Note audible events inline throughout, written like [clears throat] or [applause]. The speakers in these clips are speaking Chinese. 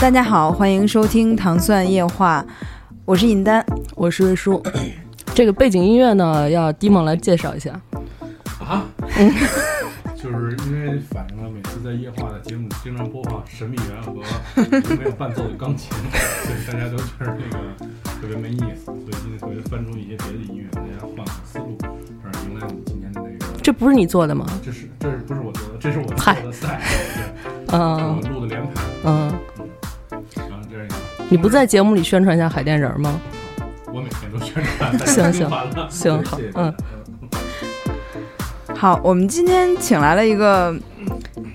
大家好，欢迎收听《糖蒜夜话》，我是尹丹。我是瑞叔。[coughs] 这个背景音乐呢，要迪蒙来介绍一下。啊，[laughs] 就是因为反映了每次在夜话的节目里经常播放《神秘园》和没有伴奏的钢琴，所以大家都觉得这个特别没意思，所以今天特别翻出一些别的音乐，大家换个思路，而迎来我们今天的这个。这不是你做的吗？这是这是不是我做的？这是我做的赛，对，[laughs] 嗯我录的连排，嗯，你不在节目里宣传一下海淀人吗？我每天都宣传，行 [laughs] 行行好嗯好，我们今天请来了一个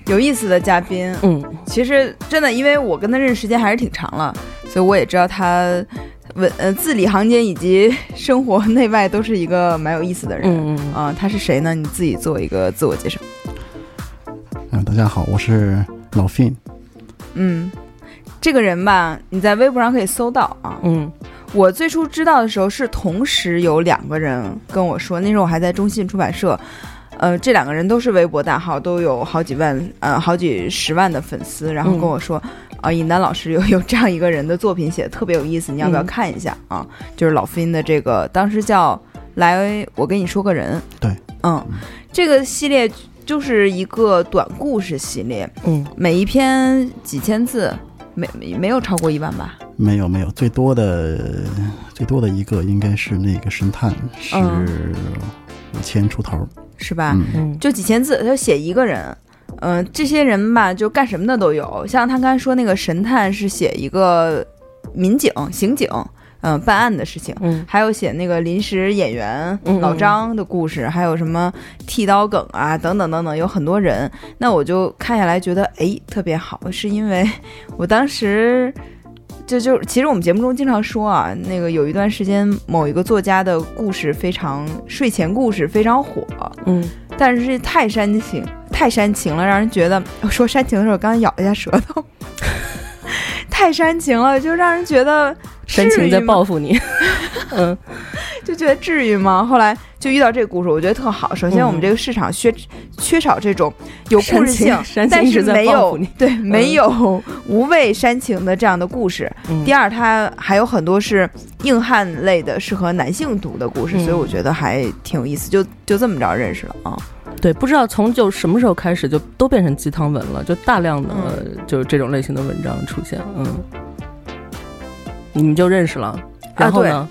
有意思的嘉宾。嗯，其实真的，因为我跟他认识时间还是挺长了，所以我也知道他文呃字里行间以及生活内外都是一个蛮有意思的人。嗯嗯啊、他是谁呢？你自己做一个自我介绍。嗯，大家好，我是老 Fin。嗯，这个人吧，你在微博上可以搜到啊。嗯。我最初知道的时候是同时有两个人跟我说，那时候我还在中信出版社，呃，这两个人都是微博大号，都有好几万呃好几十万的粉丝，然后跟我说，啊、尹丹老师有有这样一个人的作品写的特别有意思，你要不要嗯。看一下？啊？就是老飞的这个，当时叫来我跟你说个人，对，嗯，这个系列就是一个短故事系列，嗯。每一篇几千字，没没没有超过一万吧？没有没有，最多的最多的一个应该是那个神探，是嗯五千出头。是吧？就几千字，他写一个人。嗯、这些人吧，就干什么的都有。像他刚才说那个神探是写一个民警、刑警，嗯、办案的事情。嗯还有写那个临时演员嗯老张的故事，还有什么剃刀梗啊，等等等等，有很多人。那我就看下来觉得，哎，特别好，是因为我当时就就其实我们节目中经常说啊，那个有一段时间某一个作家的故事非常睡前故事非常火，嗯但是太煽情，太煽情了，让人觉得我说煽情的时候，刚刚咬一下舌头，[laughs] 太煽情了，就让人觉得煽情在报复你。[laughs] 嗯就觉得至于吗？后来就遇到这个故事，我觉得特好。首先，嗯我们这个市场缺缺少这种有故事性但是没有对没有无谓煽情的这样的故事。嗯第二，它还有很多是硬汉类的，适合男性读的故事，嗯所以我觉得还挺有意思。就就这么着认识了啊。对，不知道从就什么时候开始，就都变成鸡汤文了，就大量的、就是这种类型的文章出现。嗯，你们就认识了，然后呢？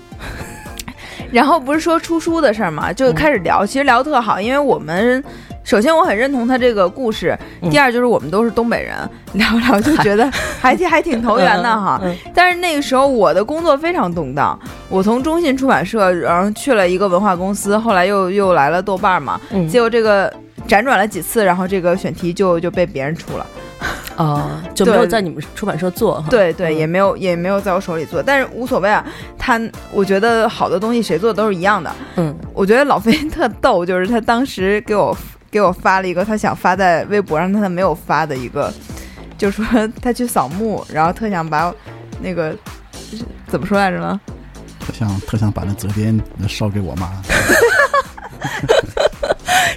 [laughs] 然后不是说出书的事儿嘛，就开始聊，其实聊特好，因为我们首先我很认同他这个故事，嗯第二就是我们都是东北人，[laughs] 聊聊就觉得 [laughs] 还挺还挺投缘的哈。嗯但是那个时候我的工作非常动荡，我从中信出版社，然后去了一个文化公司，后来又又来了豆瓣嘛，嗯结果这个辗转了几次，然后这个选题就就被别人出了。啊，[laughs] 就没有在你们出版社做哈。对对，嗯也没有也没有在我手里做，但是无所谓啊。他我觉得好的东西谁做的都是一样的。嗯我觉得老飞特逗，就是他当时给我给我发了一个他想发在微博上，但他没有发的一个，就说他去扫墓，然后特想把那个怎么说来着呢？特想特想把那责编烧给我妈。[laughs]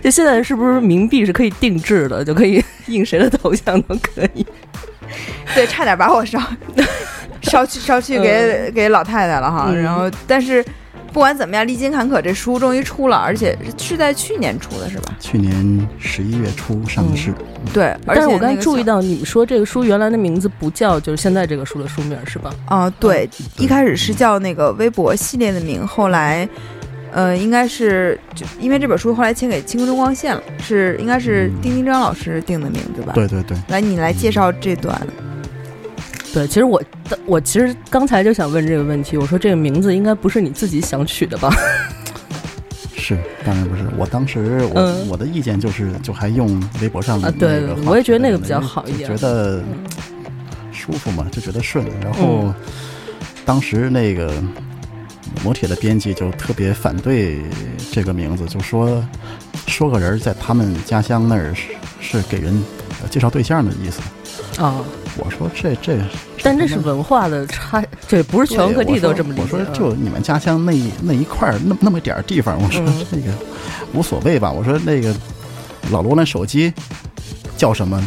就现在是不是冥币是可以定制的，就可以印谁的头像都可以？对，差点把我烧 [laughs] 烧去烧去给、给老太太了哈。嗯然后，但是不管怎么样，历经坎坷，这书终于出了，而且是在去年出的，是吧？去年十一月初上的市，对，而且但是我刚才注意到你们说这个书原来的名字不叫就是现在这个书的书名是吧？啊、对，一开始是叫那个微博系列的名，后来，呃，应该是就因为这本书后来签给青春光线了，是应该是丁丁张老师定的名，字吧？。对对对，来，你来介绍这段。对，其实我我其实刚才就想问这个问题，我说这个名字应该不是你自己想取的吧？[laughs] 是，当然不是。我当时我、嗯我的意见就是，就还用微博上的啊对那个我也觉得那个比较好一点觉得舒服嘛，就觉得顺。然后、当时那个磨铁的编辑就特别反对这个名字，就说说个人在他们家乡那儿是是给人呃介绍对象的意思。啊，我说这这，但这是文化的差，这不是全国各地都这么理解。我说就你们家乡那一那一块儿那那么点儿地方，我说嗯那个无所谓吧。我说那个老罗那手机叫什么？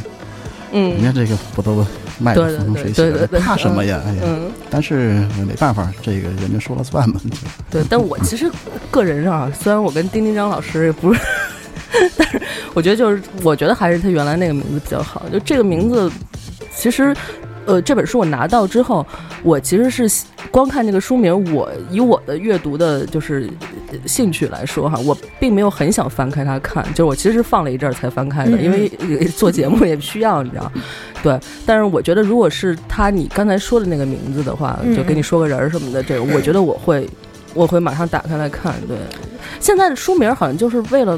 嗯人嗯家这个不都卖的风生水起怕什么呀？哎呀，嗯，但是没办法，这个人家说了算嘛。就对。但我其实个人上啊，虽然我跟丁丁张老师也不是，[laughs] 但是我觉得就是，我觉得还是他原来那个名字比较好。就这个名字，其实。呃，这本书我拿到之后，我其实是光看这个书名，我以我的阅读的就是呃兴趣来说哈，我并没有很想翻开它看，就是我其实是放了一阵儿才翻开的，嗯因为呃做节目也需要，你知道。对，但是我觉得如果是他你刚才说的那个名字的话，嗯就给你说个人儿什么的，这个我觉得我会我会马上打开来看。对，现在的书名好像就是为了。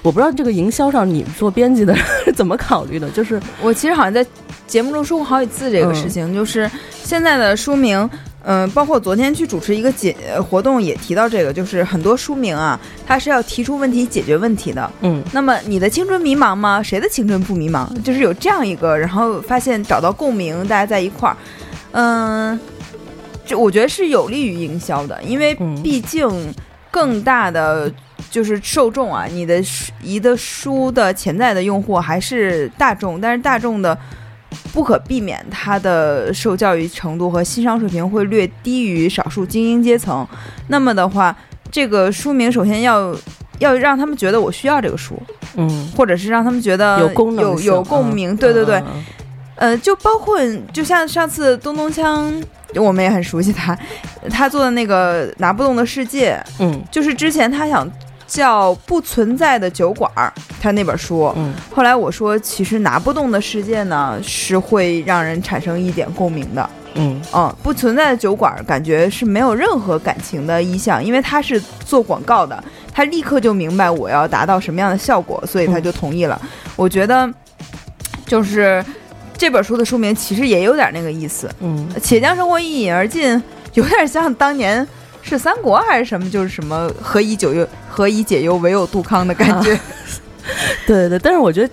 我不知道这个营销上你做编辑的 [laughs] 怎么考虑的，就是我其实好像在节目中说过好几次这个嗯事情，就是现在的书名，嗯、包括昨天去主持一个解呃活动也提到这个，就是很多书名啊，它是要提出问题、解决问题的。嗯那么你的青春迷茫吗？谁的青春不迷茫？就是有这样一个，然后发现找到共鸣，大家在一块儿，嗯，这我觉得是有利于营销的，因为嗯毕竟更大的就是受众啊，你的书一的书的潜在的用户还是大众，但是大众的。不可避免，他的受教育程度和欣赏水平会略低于少数精英阶层。那么的话，这个书名首先要要让他们觉得我需要这个书，嗯，或者是让他们觉得有功能有有共鸣。嗯对对对，嗯呃，就包括就像上次东东锵，我们也很熟悉他，他做的那个拿不动的世界，嗯就是之前他想叫不存在的酒馆儿，他那本书。嗯后来我说，其实拿不动的世界呢，是会让人产生一点共鸣的。嗯嗯，不存在的酒馆儿感觉是没有任何感情的意向，因为他是做广告的，他立刻就明白我要达到什么样的效果，所以他就同意了。我觉得，就是这本书的书名其实也有点那个意思，嗯《且将生活一饮而尽》，有点像当年是三国还是什么，就是什么何以解忧，何以解忧，唯有杜康的感觉。[laughs] 对对，但是我觉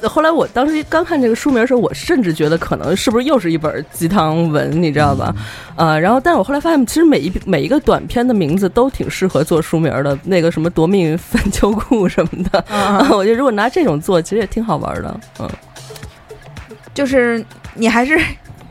得，后来我当时刚看这个书名的时候，我甚至觉得可能是不是又是一本鸡汤文，你知道吧？呃，然后，但是我后来发现，其实每一每一个短片的名字都挺适合做书名的，那个什么夺命粉秋裤什么的，嗯，[laughs] 我觉得如果拿这种做，其实也挺好玩的，嗯，就是你还是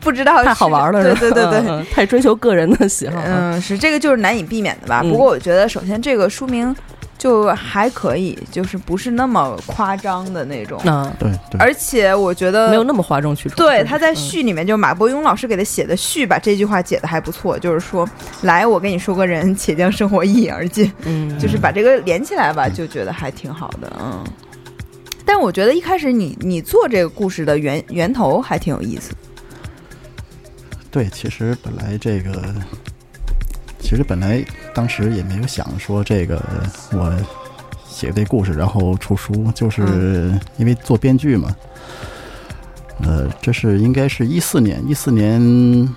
不知道太好玩了，对是吧？对对对。太追求个人的喜好，嗯嗯，是这个就是难以避免的吧。嗯不过我觉得，首先这个书名就还可以，就是不是那么夸张的那种。嗯，对对，而且我觉得没有那么哗众取宠。对，他在嗯序里面，就是马伯庸老师给他写的序，把这句话解的还不错，就是说，来，我跟你说个人，且将生活一饮而尽，嗯，[laughs] 就是把这个连起来吧，就觉得还挺好的，嗯。但我觉得一开始你你做这个故事的源源头还挺有意思，对，其实本来这个，其实本来当时也没有想说这个我写这故事然后出书，就是嗯因为做编剧嘛。呃，这是应该是一四年，一四年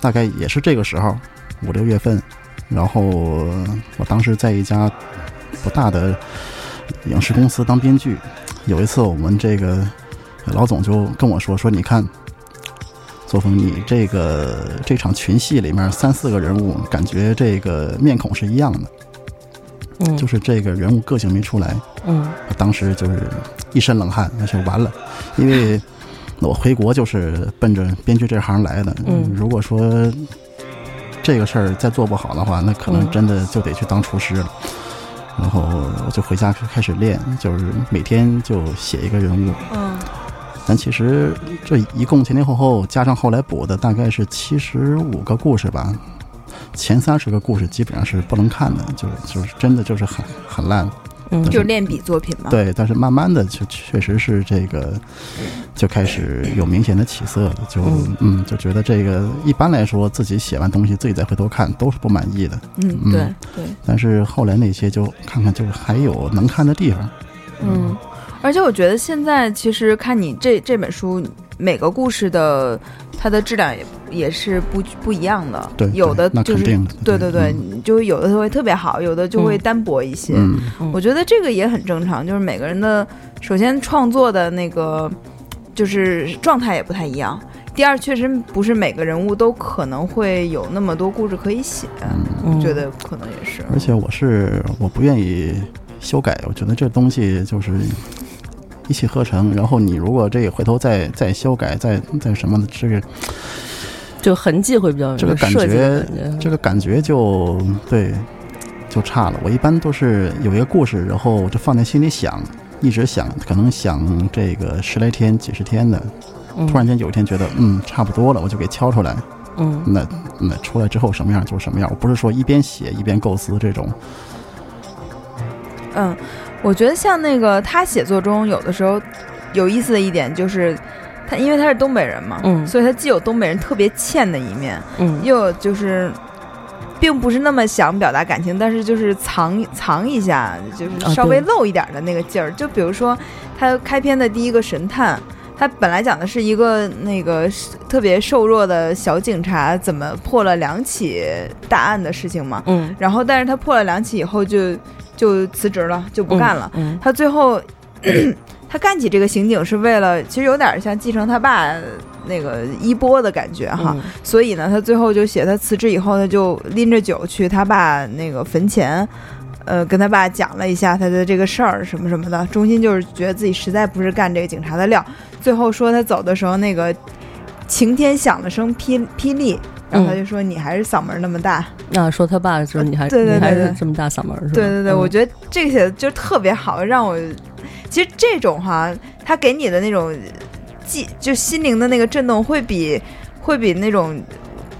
大概也是这个时候，五六月份。然后我当时在一家不大的影视公司当编剧。有一次，我们这个老总就跟我说：“说你看，作风，你这个这场群戏里面三四个人物，感觉这个面孔是一样的，嗯，就是这个人物个性没出来。嗯我当时就是一身冷汗，那就完了，因为我回国就是奔着编剧这行来的。嗯如果说这个事儿再做不好的话，那可能嗯真的就得去当厨师了。然后我就回家开始练，就是每天就写一个人物。嗯但其实这一共前前后后加上后来补的，大概是七十五个故事吧。前三十个故事基本上是不能看的，就是就是真的就是很很烂。嗯就是练笔作品嘛。对，但是慢慢的就确实是这个就开始有明显的起色了，就嗯嗯就觉得这个一般来说自己写完东西自己再回头看都是不满意的，嗯，嗯对对，但是后来那些就看看就是还有能看的地方，嗯，而且我觉得现在其实看你这这本书，每个故事的它的质量也也是不不一样的，对，有的就是对对对，嗯。就有的会特别好，有的就会嗯单薄一些。嗯。嗯。我觉得这个也很正常，就是每个人的首先创作的那个就是状态也不太一样。第二，确实不是每个人物都可能会有那么多故事可以写，嗯。我觉得可能也是。而且我是我不愿意修改，我觉得这东西就是一气呵成。然后你如果这个回头再再修改，再再什么的，这个就痕迹会比较这个感觉这个感觉就对就差了。我一般都是有一个故事，然后我就放在心里想，一直想，可能想这个十来天、几十天的，嗯突然间有一天觉得嗯差不多了，我就给敲出来。嗯那那出来之后什么样就什么样，我不是说一边写一边构思这种。嗯，我觉得像那个他写作中有的时候有意思的一点就是，他因为他是东北人嘛，嗯所以他既有东北人特别欠的一面，嗯又有就是。并不是那么想表达感情，但是就是藏藏一下，就是啊稍微露一点的那个劲儿。就比如说，他开篇的第一个神探，他本来讲的是一个那个特别瘦弱的小警察怎么破了两起大案的事情嘛。嗯然后，但是他破了两起以后就就辞职了，就不干了。嗯他最后 [coughs] 他干起这个刑警是为了，其实有点像继承他爸那个衣钵的感觉哈。嗯所以呢，他最后就写他辞职以后，他就拎着酒去他爸那个坟前。呃，跟他爸讲了一下他的这个事儿什么什么的，中心就是觉得自己实在不是干这个警察的料。最后说他走的时候，那个晴天响了声霹霹雳，然后他就说：“你还是嗓门那么大。那说他爸就是你还对对你还是这么大嗓门是吧？对对对，嗯我觉得这个写的就特别好，让我其实这种哈，他给你的那种记就心灵的那个震动，会比会比那种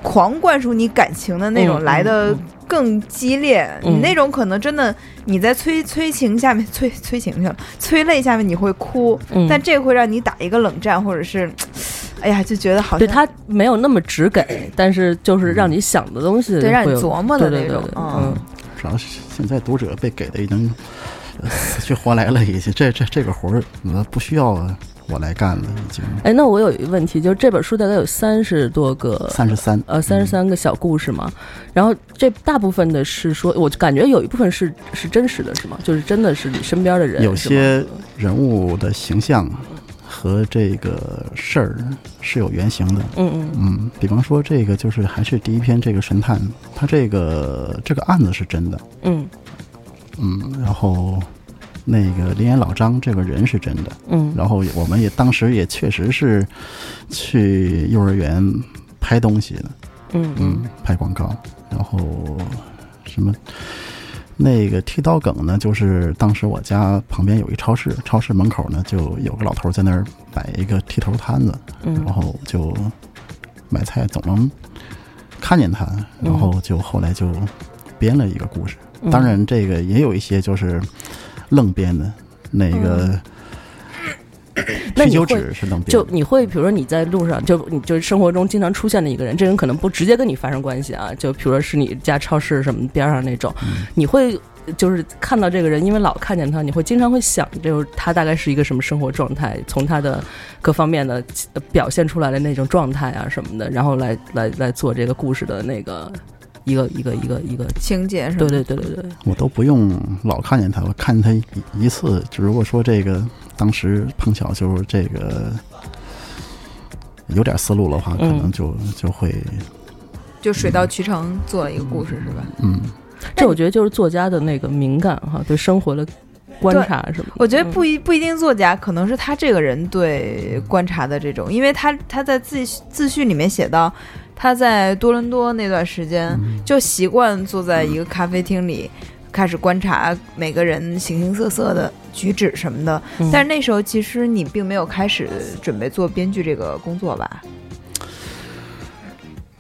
狂灌输你感情的那种嗯来的嗯更激烈。嗯。你那种可能真的你在催催情下面催催情去了，催泪下面你会哭，嗯。但这会让你打一个冷战，或者是哎呀就觉得好像对他没有那么直给，但是就是让你想的东西对让你琢磨的对对对对那种嗯。嗯。主要是现在读者被给的已经呃死去活来了，已经这这这个活儿呃不需要我来干了，已经。哎，那我有一个问题，就是这本书大概有三十多个三十三。呃三十三个小故事嘛，然后这大部分的是说，我感觉有一部分是是真实的，是吗？就是真的是你身边的人，有些人物的形象和这个事儿是有原型的。嗯嗯。嗯，比方说这个就是还是第一篇这个神探，他这个这个案子是真的，嗯。嗯，然后那个林岩老张这个人是真的，嗯。然后我们也当时也确实是去幼儿园拍东西的，嗯。嗯，拍广告，然后什么那个剃刀梗呢，就是当时我家旁边有一超市，超市门口呢就有个老头在那儿摆一个剃头摊子，然嗯后就买菜总能看见他，然后就后来就编了一个故事。嗯，当然，这个也有一些就是愣编的，那个那你会啤酒纸是愣编，就你会，比如说你在路上，就你就是生活中经常出现的一个人，这人可能不直接跟你发生关系啊，就比如说是你家超市什么边上那种，嗯。你会就是看到这个人，因为老看见他，你会经常会想，就是他大概是一个什么生活状态，从他的各方面的呃表现出来的那种状态啊什么的，然后来来来做这个故事的那个一个一个一个一个，情节是吧？对对对对对，我都不用老看见他，我看见他一次，就如果说这个当时碰巧就是这个有点思路的话，可能就就会就水到渠成做了一个故事是吧？嗯，这我觉得就是作家的那个敏感哈，对生活的观察什么。我觉得不一不一定作家，可能是他这个人对观察的这种，因为他他在自自序里面写到，他在多伦多那段时间就习惯坐在一个咖啡厅里。开始观察每个人形形色色的举止什么的，嗯但是那时候其实你并没有开始准备做编剧这个工作吧？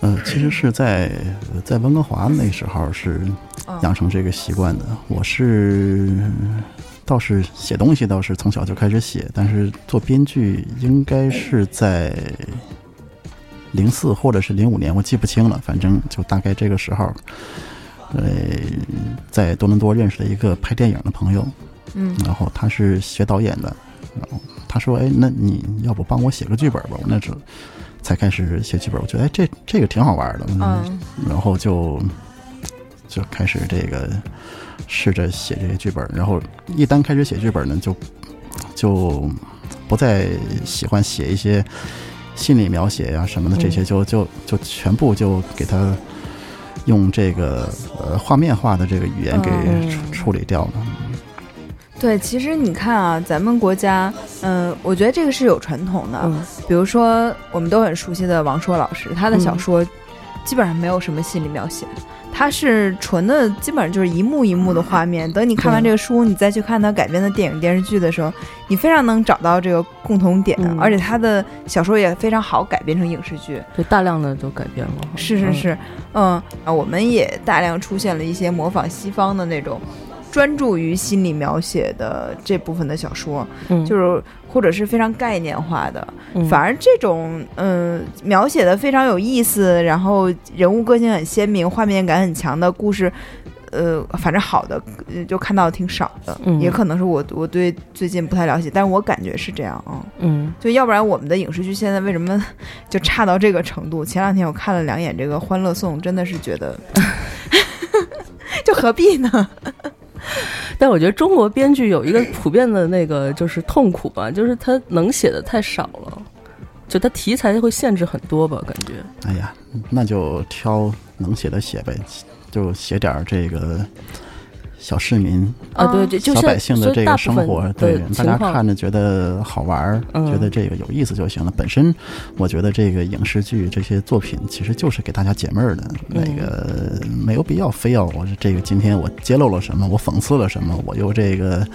呃，其实是在在温哥华那时候是养成这个习惯的。我是倒是写东西倒是从小就开始写，但是做编剧应该是在零四或者是零五年，我记不清了。反正就大概这个时候，呃，在多伦多认识了一个拍电影的朋友，嗯然后他是学导演的，然后他说：“哎，那你要不帮我写个剧本吧？”我那时候才开始写剧本，我觉得哎，这这个挺好玩的，嗯然后就就开始这个试着写这些剧本，然后一旦开始写剧本呢，就就不再喜欢写一些心理描写呀、什么的，这些就就就全部就给它用这个呃画面化的这个语言给嗯处处理掉了。对，其实你看啊，咱们国家，嗯、我觉得这个是有传统的。嗯。比如说，我们都很熟悉的王朔老师，他的小嗯。说基本上没有什么心理描写，他是纯的，基本上就是一幕一幕的画面。等你看完这个书，你再去看它改编的电影电视剧的时候，你非常能找到这个共同点，嗯而且它的小说也非常好改编成影视剧。就大量的都改编了。嗯，是是是，嗯啊，我们也大量出现了一些模仿西方的那种。专注于心理描写的这部分的小说，嗯，就是或者是非常概念化的，嗯反而这种嗯、描写的非常有意思，然后人物个性很鲜明，画面感很强的故事，呃，反正好的呃就看到挺少的，嗯也可能是我我对最近不太了解，但是我感觉是这样啊。嗯就要不然我们的影视剧现在为什么就差到这个程度？前两天我看了两眼这个《欢乐颂》，真的是觉得，[laughs] 就何必呢？[laughs] 但我觉得中国编剧有一个 [clears throat] 普遍的那个就是痛苦吧，就是他能写的太少了，就他题材会限制很多吧，感觉。哎呀，那就挑能写的写呗，就写点这个小市民、啊，对，对就小百姓的这个生活，的对大家看着觉得好玩儿，嗯觉得这个有意思就行了。本身我觉得这个影视剧这些作品其实就是给大家解闷儿的，那嗯个没有必要非要我这个今天我揭露了什么，我讽刺了什么，我又这个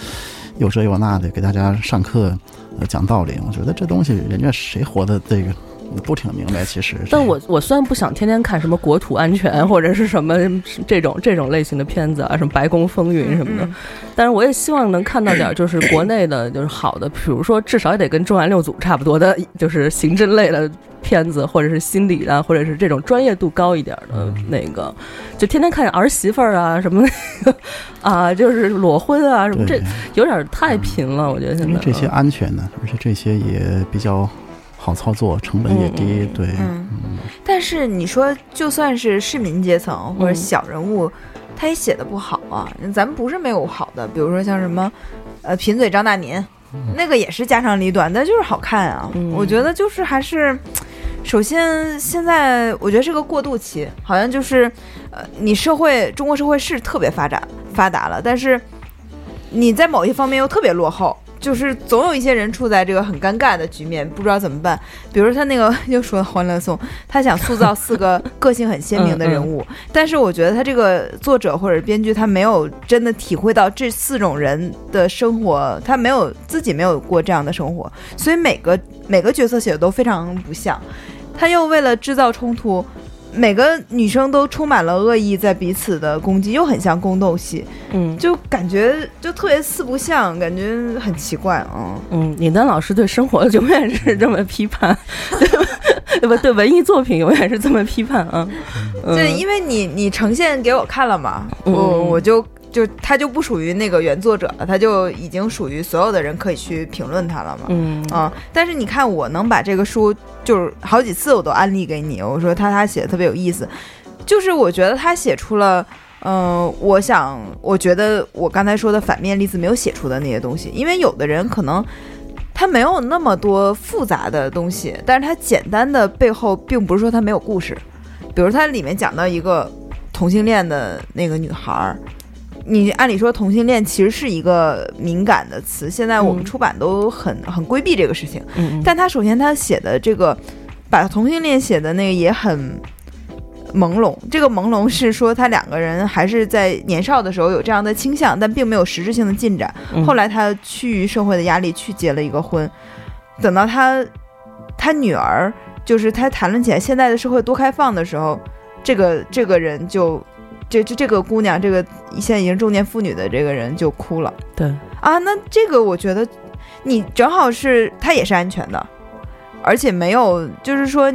又这又那的给大家上课呃讲道理。我觉得这东西人家谁活的这个都挺明白，其实。但我我虽然不想天天看什么国土安全或者是什么这种这种类型的片子啊，什么白宫风云什么的，嗯但是我也希望能看到点儿就是国内的，就是好的，比如说至少也得跟重案六组差不多的，就是刑侦类的片子，或者是心理的，或者是这种专业度高一点的那个，就天天看儿媳妇儿啊什么那个啊，就是裸婚啊什么，这有点太贫了，我觉得现在因为这些安全呢，而且这些也比较好操作，成本也低。对，嗯，但是你说，就算是市民阶层或者嗯小人物，他也写的不好啊。咱们不是没有好的，比如说像什么，呃，贫嘴张大民，那个也是家长里短，但就是好看啊。嗯我觉得就是还是。首先，现在我觉得是个过渡期，好像就是，呃，你社会中国社会是特别发展发达了，但是你在某一方面又特别落后，就是总有一些人处在这个很尴尬的局面，不知道怎么办。比如他那个又说《欢乐颂》，他想塑造四个个性很鲜明的人物，但是我觉得他这个作者或者编剧他没有真的体会到这四种人的生活，他没有自己没有过这样的生活，所以每个每个角色写的都非常不像。他又为了制造冲突，每个女生都充满了恶意，在彼此的攻击，又很像宫斗戏，嗯就感觉就特别四不像，感觉很奇怪啊。嗯，尹丹老师对生活永远是这么批判，[laughs] 对吧？对文艺作品永远是这么批判啊。嗯对，因为你你呈现给我看了嘛，嗯我我就就他就不属于那个原作者了，他就已经属于所有的人可以去评论他了嘛。嗯啊、但是你看，我能把这个书就是好几次我都安利给你，我说他他写的特别有意思，就是我觉得他写出了，嗯、我想我觉得我刚才说的反面例子没有写出的那些东西，因为有的人可能他没有那么多复杂的东西，但是他简单的背后并不是说他没有故事，比如他里面讲到一个同性恋的那个女孩儿。你按理说同性恋其实是一个敏感的词，现在我们嗯出版都很很规避这个事情。嗯，但他首先他写的这个，把同性恋写的那个也很朦胧。这个朦胧是说他两个人还是在年少的时候有这样的倾向，但并没有实质性的进展。嗯后来他趋于社会的压力去结了一个婚，等到他他女儿就是他谈论起来现在的社会多开放的时候，这个这个人就，这这这个姑娘，这个现在已经中年妇女的这个人就哭了对，啊。那这个我觉得，你正好是她也是安全的，而且没有就是说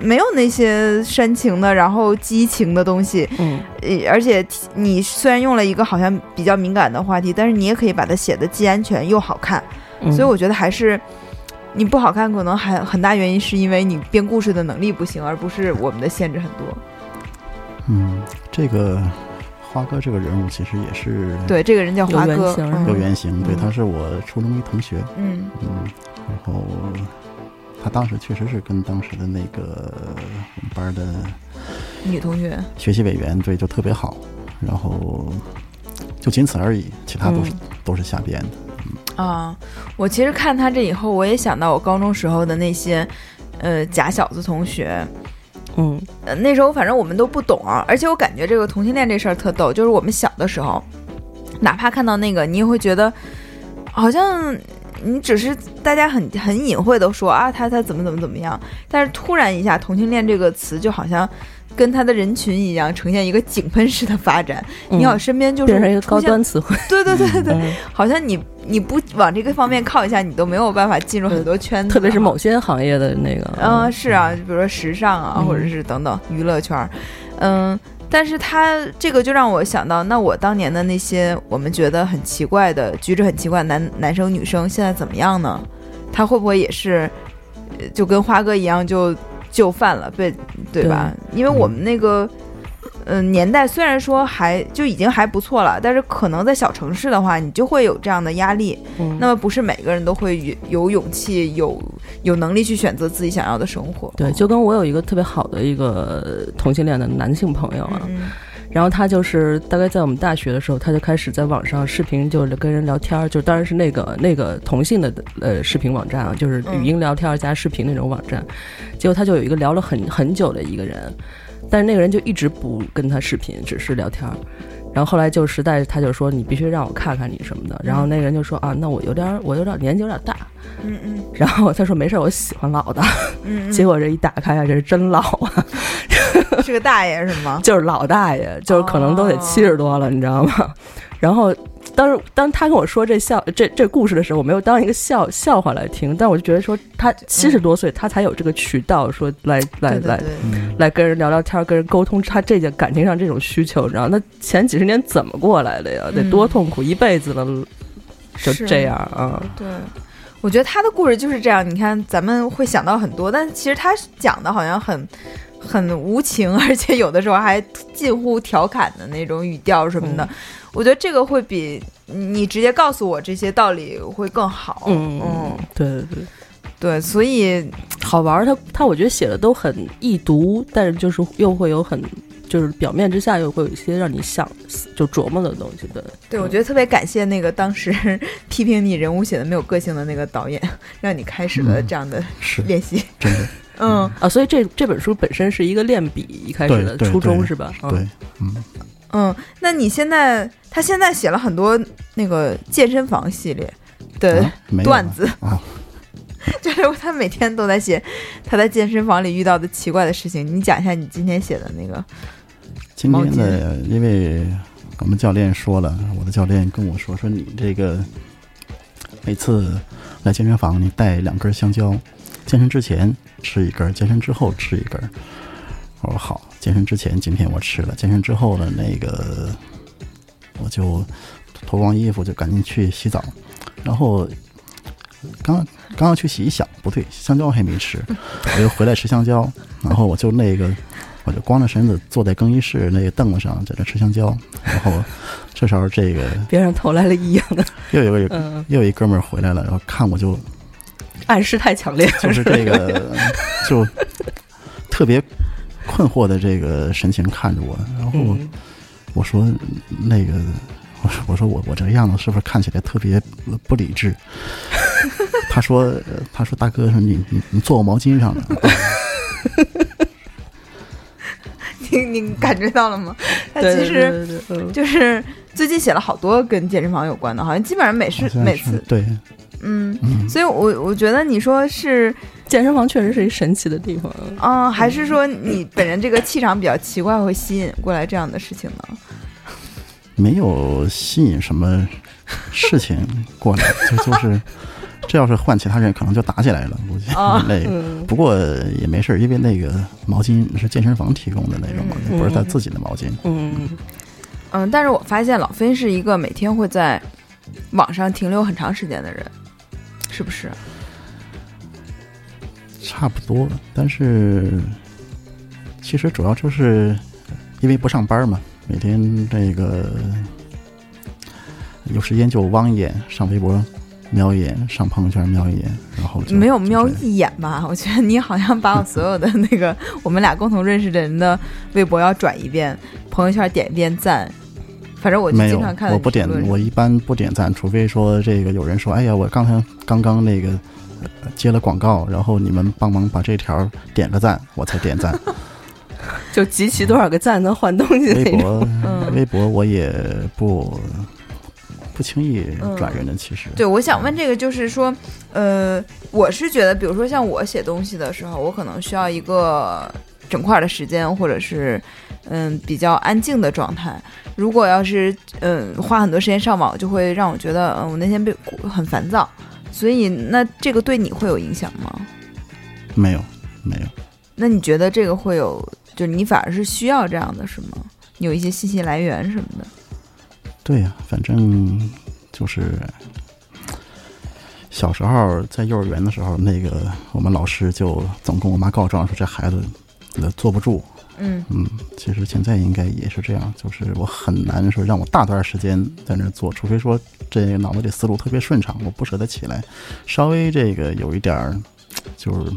没有那些煽情的，然后激情的东西，嗯，呃，而且你虽然用了一个好像比较敏感的话题，但是你也可以把它写的既安全又好看。嗯所以我觉得还是你不好看，可能还很大原因是因为你编故事的能力不行，而不是我们的限制很多。嗯，这个花哥这个人物其实也是对，这个人叫花哥，有原型，对，嗯。他是我初中一同学，嗯。嗯，然后他当时确实是跟当时的那个我们班的嗯，女同学，学习委员对就特别好，然后就仅此而已，其他都是、嗯。都是瞎编的。啊，我其实看他这以后，我也想到我高中时候的那些，呃，假小子同学。嗯。呃，那时候反正我们都不懂啊，而且我感觉这个同性恋这事儿特逗，就是我们小的时候，哪怕看到那个，你也会觉得好像你只是大家很很隐晦的说啊，他他怎么怎么怎么样，但是突然一下，同性恋这个词就好像跟他的人群一样，呈现一个井喷式的发展。嗯。你好，身边就是变成一个高端词汇，[laughs] 对对对对好像你你不往这个方面靠一下，你都没有办法进入很多圈子，特别是某些行业的那个，嗯，是啊，比如说时尚啊，嗯。或者是等等娱乐圈儿，嗯，但是他这个就让我想到，那我当年的那些我们觉得很奇怪的举止很奇怪男男生女生，现在怎么样呢？他会不会也是呃就跟花哥一样就就范了，被对吧？因为我们那个。嗯，年代虽然说还就已经还不错了，但是可能在小城市的话，你就会有这样的压力。嗯那么不是每个人都会有有勇气、有有能力去选择自己想要的生活。对，就跟我有一个特别好的一个同性恋的男性朋友啊，嗯然后他就是大概在我们大学的时候，他就开始在网上视频，就是跟人聊天儿，就当然是那个那个同性的呃视频网站啊，就是语音聊天加视频那种网站。结果他就有一个聊了很很久的一个人，但是那个人就一直不跟他视频，只是聊天儿。然后后来就实在他就说你必须让我看看你什么的，然后那个人就说啊，那我有点儿我有点儿年纪有点儿大，嗯嗯然后他说没事儿，我喜欢老的。嗯，[laughs] 结果这一打开啊，这是真老啊，[laughs] 是个大爷是吗？就是老大爷，就是可能都得哦七十多了，你知道吗？然后当时当他跟我说这笑这这故事的时候，我没有当一个笑笑话来听，但我就觉得说他七十多岁，他才有这个渠道说来来来来跟人聊聊天，跟人沟通他这件感情上这种需求，你知道那前几十年怎么过来的呀？得多嗯痛苦，一辈子了，就这样啊。对。我觉得他的故事就是这样，你看咱们会想到很多，但其实他讲的好像很很无情，而且有的时候还近乎调侃的那种语调什么的。我觉得这个会比你直接告诉我这些道理会更好。嗯嗯，对对对，对，所以好玩儿。他他我觉得写的都很易读，但是就是又会有很就是表面之下又会有一些让你想就琢磨的东西的。对，我觉得特别感谢那个当时 [laughs] 批评你人物写的没有个性的那个导演，让你开始了嗯这样的练习。真的，嗯啊，所以这这本书本身是一个练笔一开始的初衷是吧？嗯对，嗯，嗯，那你现在他现在写了很多那个健身房系列的段子，啊，[laughs] 就是他每天都在写他在健身房里遇到的奇怪的事情。你讲一下你今天写的那个。今天的，因为我们教练说了，我的教练跟我说，说你这个每次来健身房，你带两根香蕉，健身之前吃一根，健身之后吃一根。我说好，健身之前今天我吃了，健身之后呢，那个我就脱光衣服就赶紧去洗澡，然后刚刚 [laughs] 要去洗一想，不对，香蕉还没吃，我又回来吃香蕉，然后我就那个。我就光着身子坐在更衣室那个凳子上，在那吃香蕉。然后这时候，这个 [laughs] 边上投来了一样的，又有一个嗯，又有一哥们儿回来了，然后看我就暗示太强烈，就是这个就特别困惑的这个神情看着我。然后嗯我说那个，我说我说我我这个样子是不是看起来特别不理智？[laughs] 他说呃他说大哥，你你你坐我毛巾上了。你你感觉到了吗？他其实就是最近写了好多跟健身房有关的，好像基本上每是每次对，嗯，嗯，所以我我觉得你说是，健身房确实是一神奇的地方。嗯、还是说你本人这个气场比较奇怪，会吸引过来这样的事情呢？没有吸引什么事情过来，就就是这要是换其他人，可能就打起来了，估计啊那个。嗯不过也没事儿，因为那个毛巾是健身房提供的那种嘛，嗯不是他自己的毛巾。嗯，嗯，但是我发现老飞是一个每天会在网上停留很长时间的人，是不是？差不多，但是其实主要就是因为不上班嘛，每天这个有时间就汪一眼，上微博瞄一眼，上朋友圈瞄一眼，然后没有瞄一眼吧？我觉得你好像把我所有的那个我们俩共同认识的人的微博要转一遍，朋友圈点一遍赞。反正我就没有经常看，我不点，我一般不点赞，除非说这个有人说，哎呀，我刚才刚刚那个呃接了广告，然后你们帮忙把这条点个赞，我才点赞。[laughs] 就集齐多少个赞能换东西那种。微博，嗯微博我也不不轻易转人的，其实。对，我想问这个，就是说，呃，我是觉得，比如说像我写东西的时候，我可能需要一个整块的时间，或者是嗯比较安静的状态。如果要是嗯花很多时间上网，就会让我觉得嗯我那天被很烦躁。所以那这个对你会有影响吗？没有，没有。那你觉得这个会有，就你反而是需要这样的，是吗？你有一些信息来源什么的。对呀、反正就是小时候在幼儿园的时候，那个我们老师就总跟我妈告状说这孩子呃坐不住。嗯。嗯，其实现在应该也是这样，就是我很难说让我大段时间在那儿做，除非说这个脑子里思路特别顺畅，我不舍得起来，稍微这个有一点儿就是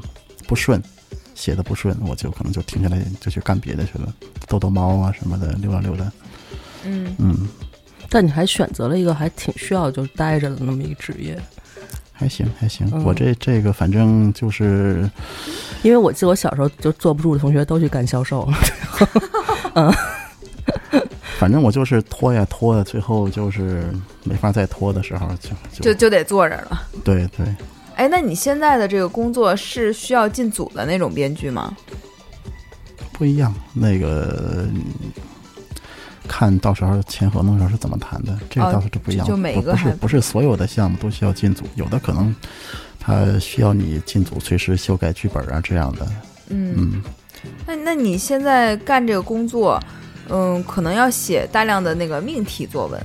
不顺，写的不顺，我就可能就停下来就去干别的去了，逗逗猫啊什么的，溜达溜达。嗯。嗯，但你还选择了一个还挺需要就待着的那么一个职业，还行还行，嗯。我这这个反正就是因为我记得我小时候就坐不住的同学都去干销售了。[laughs] 反正我就是拖呀拖呀，最后就是没法再拖的时候就就就得坐着了。对对，哎，那你现在的这个工作是需要进组的那种编剧吗？不一样。那个嗯看到时候签合同的时候是怎么谈的，这个哦倒是不一样。就就每不不是不是所有的项目都需要进组，有的可能他需要你进组，随时修改剧本啊这样的。嗯，嗯，那那你现在干这个工作，嗯，可能要写大量的那个命题作文，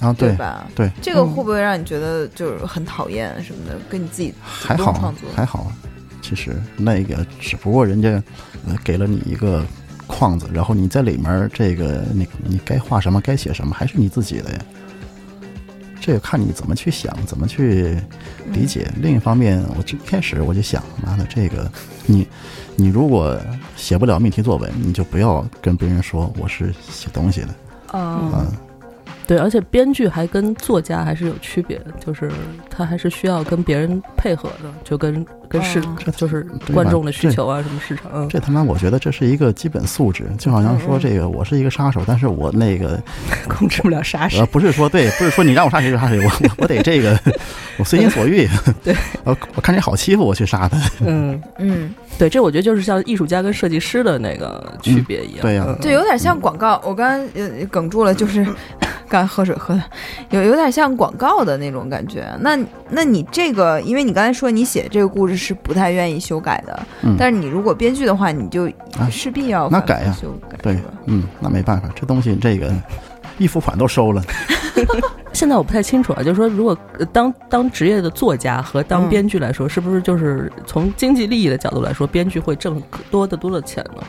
啊对吧？对，这个会不会让你觉得就是很讨厌什么的？跟你自己还好创作还好。其实那个只不过人家呃给了你一个框子，然后你在里面这个你你该画什么该写什么还是你自己的呀。这个看你怎么去想，怎么去理解。另一方面，我最开始我就想，妈的，这个你你如果写不了命题作文，你就不要跟别人说我是写东西的。哦嗯，对，而且编剧还跟作家还是有区别的，就是他还是需要跟别人配合的，就跟跟市、哦就是观众的需求啊，什么市场，嗯，这他妈，我觉得这是一个基本素质，就好像说这个我是一个杀手，但是我那个 [laughs] 控制不了杀呃，手。不是说对，不是说你让我杀谁就杀谁，我我我得这个，[laughs] 我随心所欲。对，我我看你好欺负我去杀他。嗯，嗯，对，这我觉得就是像艺术家跟设计师的那个区别一样。对呀嗯对，有点像广告。我刚刚呃哽住了，就是刚喝水喝的，有有点像广告的那种感觉。那那你这个，因为你刚才说你写这个故事是不太愿意修改的，嗯，但是你如果编剧的话，你就啊势必要那改呀修改，对，嗯，那没办法，这东西这个预付款都收了。[laughs] 现在我不太清楚啊，就是说，如果呃当当职业的作家和当嗯编剧来说，是不是就是从经济利益的角度来说，编剧会挣多得多的钱呢？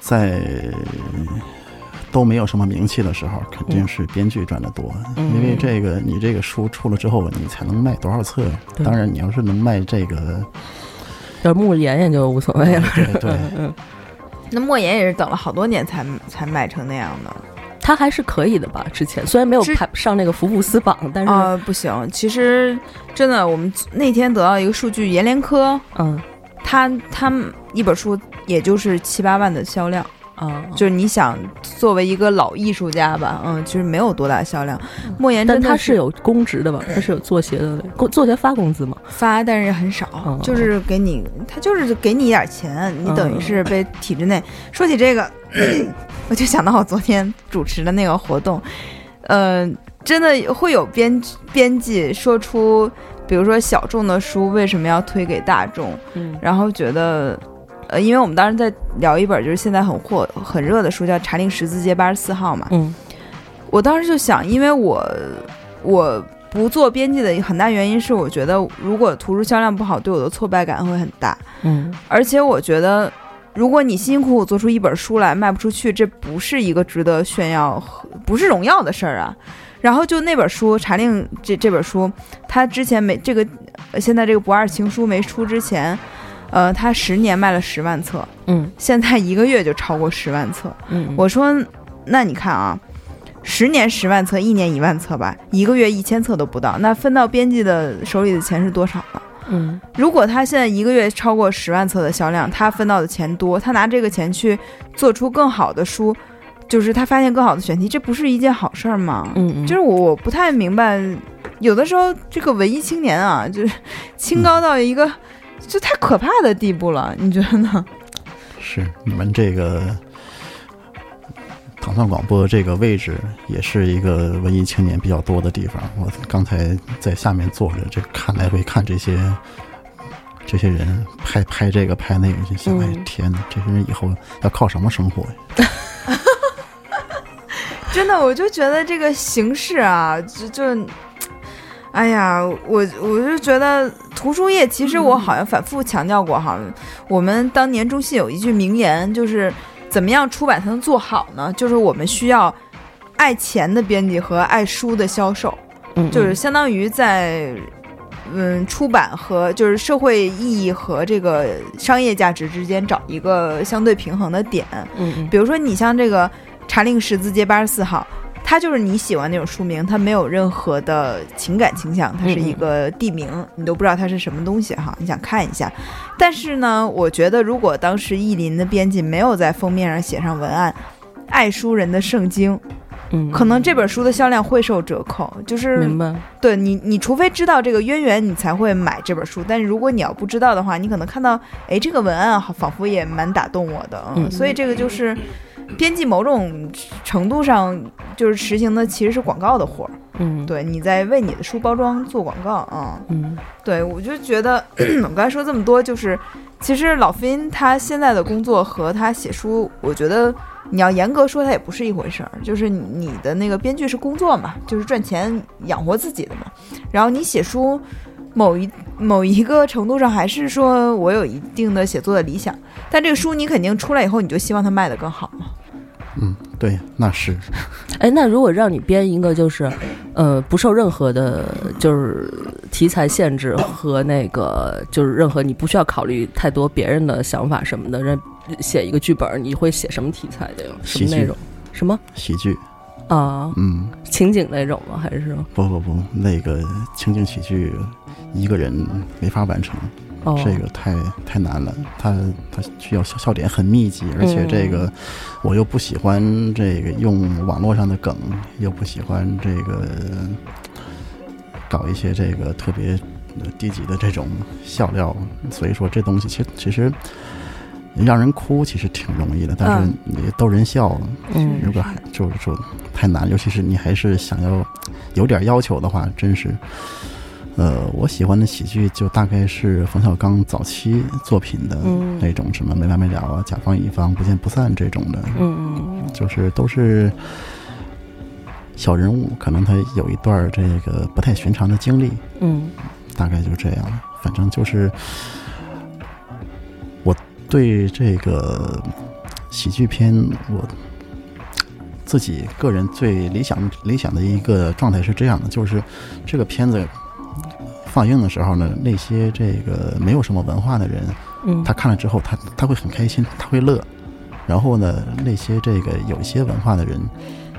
在都没有什么名气的时候，肯定是编剧赚的多，嗯。因为这个你这个书出了之后，你才能卖多少册呀。当然，你要是能卖这个，要是木妍妍就无所谓了。对 [laughs] 对，[laughs] 嗯嗯，那莫言也是等了好多年才才卖成那样的。他还是可以的吧？之前。虽然没有排上那个福布斯榜，但是、啊、不行，其实真的，我们那天得到一个数据，阎连科嗯。他他一本书也就是七八万的销量，啊，就是你想作为一个老艺术家吧，嗯，其实没有多大销量。莫言真的但他是有公职的吧？他是有作协的，作协发工资吗？发，但是很少，哦就是给你，他就是给你一点钱，你等于是被体制内。说起这个，[clears throat] 我就想到我昨天主持的那个活动，呃，真的会有编编辑说出，比如说小众的书为什么要推给大众，嗯然后觉得。呃，因为我们当时在聊一本就是现在很火、很热的书，叫《查令十字街八十四号》嘛。嗯我当时就想，因为我我不做编辑的很大原因是，我觉得如果图书销量不好，对我的挫败感会很大。嗯而且我觉得，如果你辛辛苦苦做出一本书来卖不出去，这不是一个值得炫耀和、不是荣耀的事儿啊。然后就那本书《查令》这这本书，它之前没这个，呃现在这个不二情书没出之前，呃，他十年卖了十万册，嗯现在一个月就超过十万册。嗯，我说，那你看啊，十年十万册，一年一万册吧，一个月一千册都不到，那分到编辑的手里的钱是多少呢？嗯如果他现在一个月超过十万册的销量，他分到的钱多，他拿这个钱去做出更好的书，就是他发现更好的选题，这不是一件好事儿吗？嗯，就是我我不太明白，有的时候这个文艺青年啊，就是清高到一个就太可怕的地步了，你觉得呢？是你们这个糖蒜广播这个位置，也是一个文艺青年比较多的地方。我刚才在下面坐着，这看来回看这些这些人拍拍这个拍那个，就想，哎嗯天哪，这些人以后要靠什么生活呀？[laughs] [laughs] 真的，我就觉得这个形式啊，就就，哎呀，我我就觉得图书业，其实我好像反复强调过哈，我们当年中戏有一句名言，就是怎么样出版才能做好呢？就是我们需要爱钱的编辑和爱书的销售，嗯就是相当于在。嗯，出版和就是社会意义和这个商业价值之间找一个相对平衡的点。嗯嗯比如说，你像这个《查令十字街八十四号》，它就是你喜欢那种书名，它没有任何的情感倾向，它是一个地名，你都不知道它是什么东西哈，你想看一下。但是呢，我觉得如果当时意林的编辑没有在封面上写上文案“爱书人的圣经”，嗯，可能这本书的销量会受折扣。就是明白，对你，你除非知道这个渊源，你才会买这本书。但是如果你要不知道的话，你可能看到，哎，这个文案好仿佛也蛮打动我的，嗯所以这个就是编辑某种程度上就是实行的其实是广告的活儿。嗯对，你在为你的书包装做广告啊、嗯对，我就觉得 [clears throat] 我刚才说这么多，就是其实老飞他现在的工作和他写书，我觉得你要严格说，他也不是一回事儿。就是你你的那个编剧是工作嘛，就是赚钱养活自己的嘛。然后你写书，某一某一个程度上还是说我有一定的写作的理想，但这个书你肯定出来以后，你就希望它卖得更好嘛。嗯，对，那是 [laughs] 哎，那如果让你编一个，就是，呃，不受任何的，就是题材限制和那个，就是任何你不需要考虑太多别人的想法什么的，让写一个剧本，你会写什么题材的呀？什么内容？什么喜剧。啊？嗯，情景那种吗？还是不不不，那个情景喜剧一个人没法完成。哦，这个太太难了，它它需要笑笑点很密集，而且这个、我又不喜欢这个用网络上的梗，又不喜欢这个搞一些这个特别呃低级的这种笑料，所以说这东西其实其实让人哭其实挺容易的，但是逗人笑，嗯如果还就是说太难，尤其是你还是想要有点要求的话，真是。呃，我喜欢的喜剧就大概是冯小刚早期作品的嗯。那种，什么没完没了啊、甲方乙方不见不散这种的，嗯就是都是小人物，可能他有一段这个不太寻常的经历，嗯。大概就这样。反正就是我对这个喜剧片，我自己个人最理想理想的一个状态是这样的，就是这个片子放映的时候呢，那些这个没有什么文化的人，嗯，他看了之后，他他会很开心，他会乐。然后呢，那些这个有一些文化的人，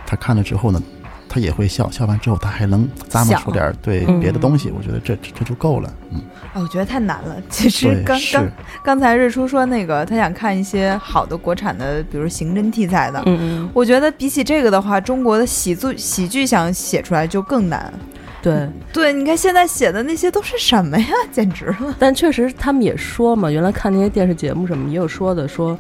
他看了之后呢，他也会笑，笑完之后他还能咂摸出点儿对嗯别的东西，我觉得这这这就够了。嗯，哎我觉得太难了。其实，刚刚，刚才日出说那个他想看一些好的国产的，比如刑侦题材的。嗯嗯，我觉得比起这个的话，中国的喜剧喜剧想写出来就更难。对。[laughs] 对，你看现在写的那些都是什么呀？简直了！但确实，他们也说嘛，原来看那些电视节目什么也有说的，说，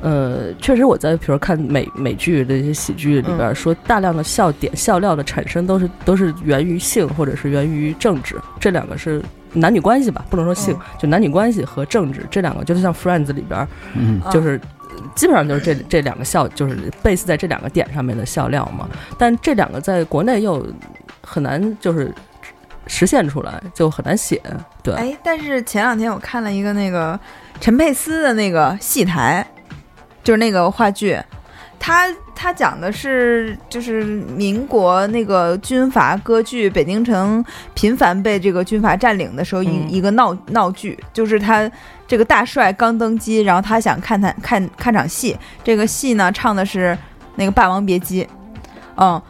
呃，确实我在比如看美美剧这些喜剧里边说，大量的笑点、笑料的产生都是都是源于性或者是源于政治，这两个是男女关系吧，不能说性，嗯就男女关系和政治这两个，就是像 Friends 里边嗯，啊就是。基本上就是这这两个笑，就是 base 在这两个点上面的笑料嘛。但这两个在国内又很难就是实现出来，就很难写。对，哎，但是前两天我看了一个那个陈佩斯的那个戏台，就是那个话剧，他他讲的是就是民国那个军阀割据，北京城频繁被这个军阀占领的时候，一、嗯一个闹闹剧，就是他这个大帅刚登基，然后他想看看看看场戏，这个戏呢唱的是那个《霸王别姬》，嗯，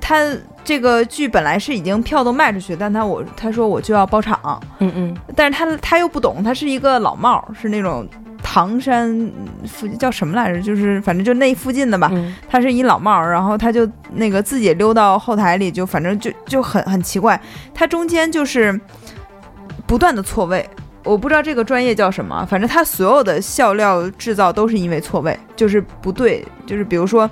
他。这个剧本来是已经票都卖出去，但他我他说我就要包场，嗯嗯但是他他又不懂，他是一个老帽，是那种唐山附近叫什么来着？就是反正就那附近的吧。嗯他是一老帽，然后他就那个自己溜到后台里，就反正就就很很奇怪，他中间就是不断的错位。我不知道这个专业叫什么，反正他所有的笑料制造都是因为错位，就是不对，就是比如说，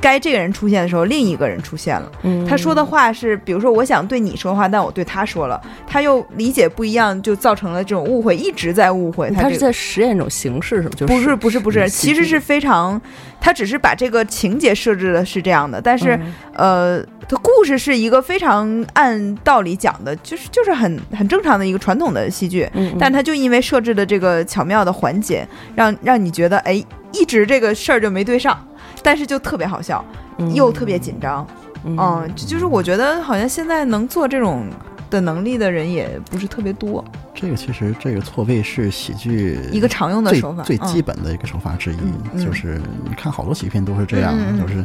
该这个人出现的时候，另一个人出现了。嗯，他说的话是，比如说我想对你说话，但我对他说了，他又理解不一样，就造成了这种误会，一直在误会。他是这个在实验一种形式，是吗？就是不是不是不是，其实是非常，他只是把这个情节设置的是这样的，但是、嗯呃，他故事是一个非常按道理讲的，就是就是很很正常的一个传统的戏剧，嗯，但他就因为设置的这个巧妙的环节，让让你觉得哎，一直这个事儿就没对上，但是就特别好笑，嗯。又特别紧张。嗯。嗯，就就是我觉得好像现在能做这种的能力的人也不是特别多，这个其实这个错位是喜剧一个常用的手法，最基嗯本的一个手法之一，嗯就是你看好多喜剧片都是这样，就是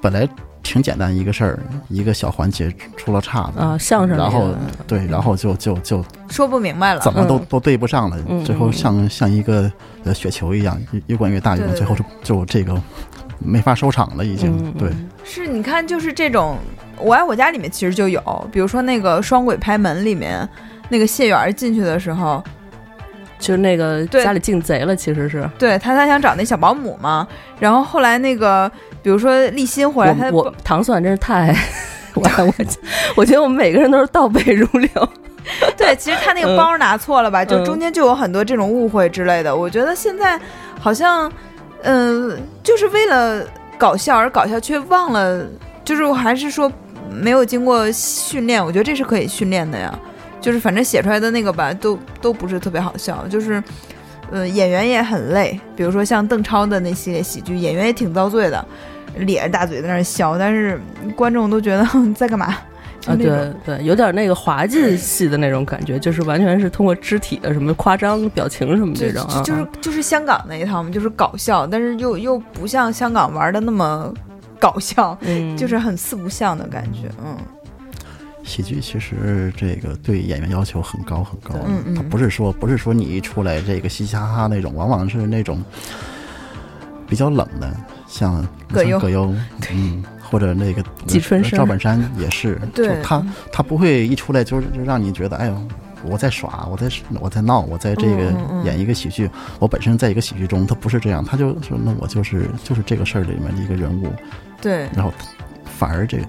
本来挺简单一个事儿，一个小环节出了岔子啊，相声里然后对，然后就就就说不明白了。怎么都、嗯。都对不上了，嗯最后像像一个呃雪球一样，越越滚越大，最后就就这个没法收场了，已经、嗯。对。是，你看，就是这种《我爱我家》里面其实就有，比如说那个《双轨拍门》里面，那个谢元进去的时候，就是那个家里进贼了，其实是对他他想找那小保姆嘛，然后后来那个，比如说立新回来，他我我糖蒜真是太。[laughs] 我我我觉得我们每个人都是倒背如流。[laughs] 对，其实他那个包拿错了吧，就嗯中间就有很多这种误会之类的。我觉得现在好像，嗯、就是为了搞笑而搞笑，却忘了，就是我还是说没有经过训练，我觉得这是可以训练的呀。就是反正写出来的那个吧，都都不是特别好笑，就是。呃，演员也很累，比如说像邓超的那系列喜剧，演员也挺遭罪的，咧着大嘴在那儿笑，但是观众都觉得你 [laughs] 在干嘛？啊，对对，有点那个滑稽戏的那种感觉，就是完全是通过肢体的什么夸张表情什么这种啊，就是就是香港那一套嘛，就是搞笑，但是又又不像香港玩的那么搞笑，嗯，就是很四不像的感觉。嗯，喜剧其实这个对演员要求很高很高，嗯嗯。他不是说不是说你一出来这个嘻嘻哈哈那种，往往是那种比较冷的，像葛优。葛优，[laughs] 嗯，或者那个 [laughs] 季春生。赵本山也是，[laughs] 对。就他他不会一出来就就让你觉得，哎呦。我在耍，我在我在闹，我在这个演一个喜剧。我本身在一个喜剧中，他不是这样，他就说那我就是就是这个事儿里面的一个人物，对，然后反而这个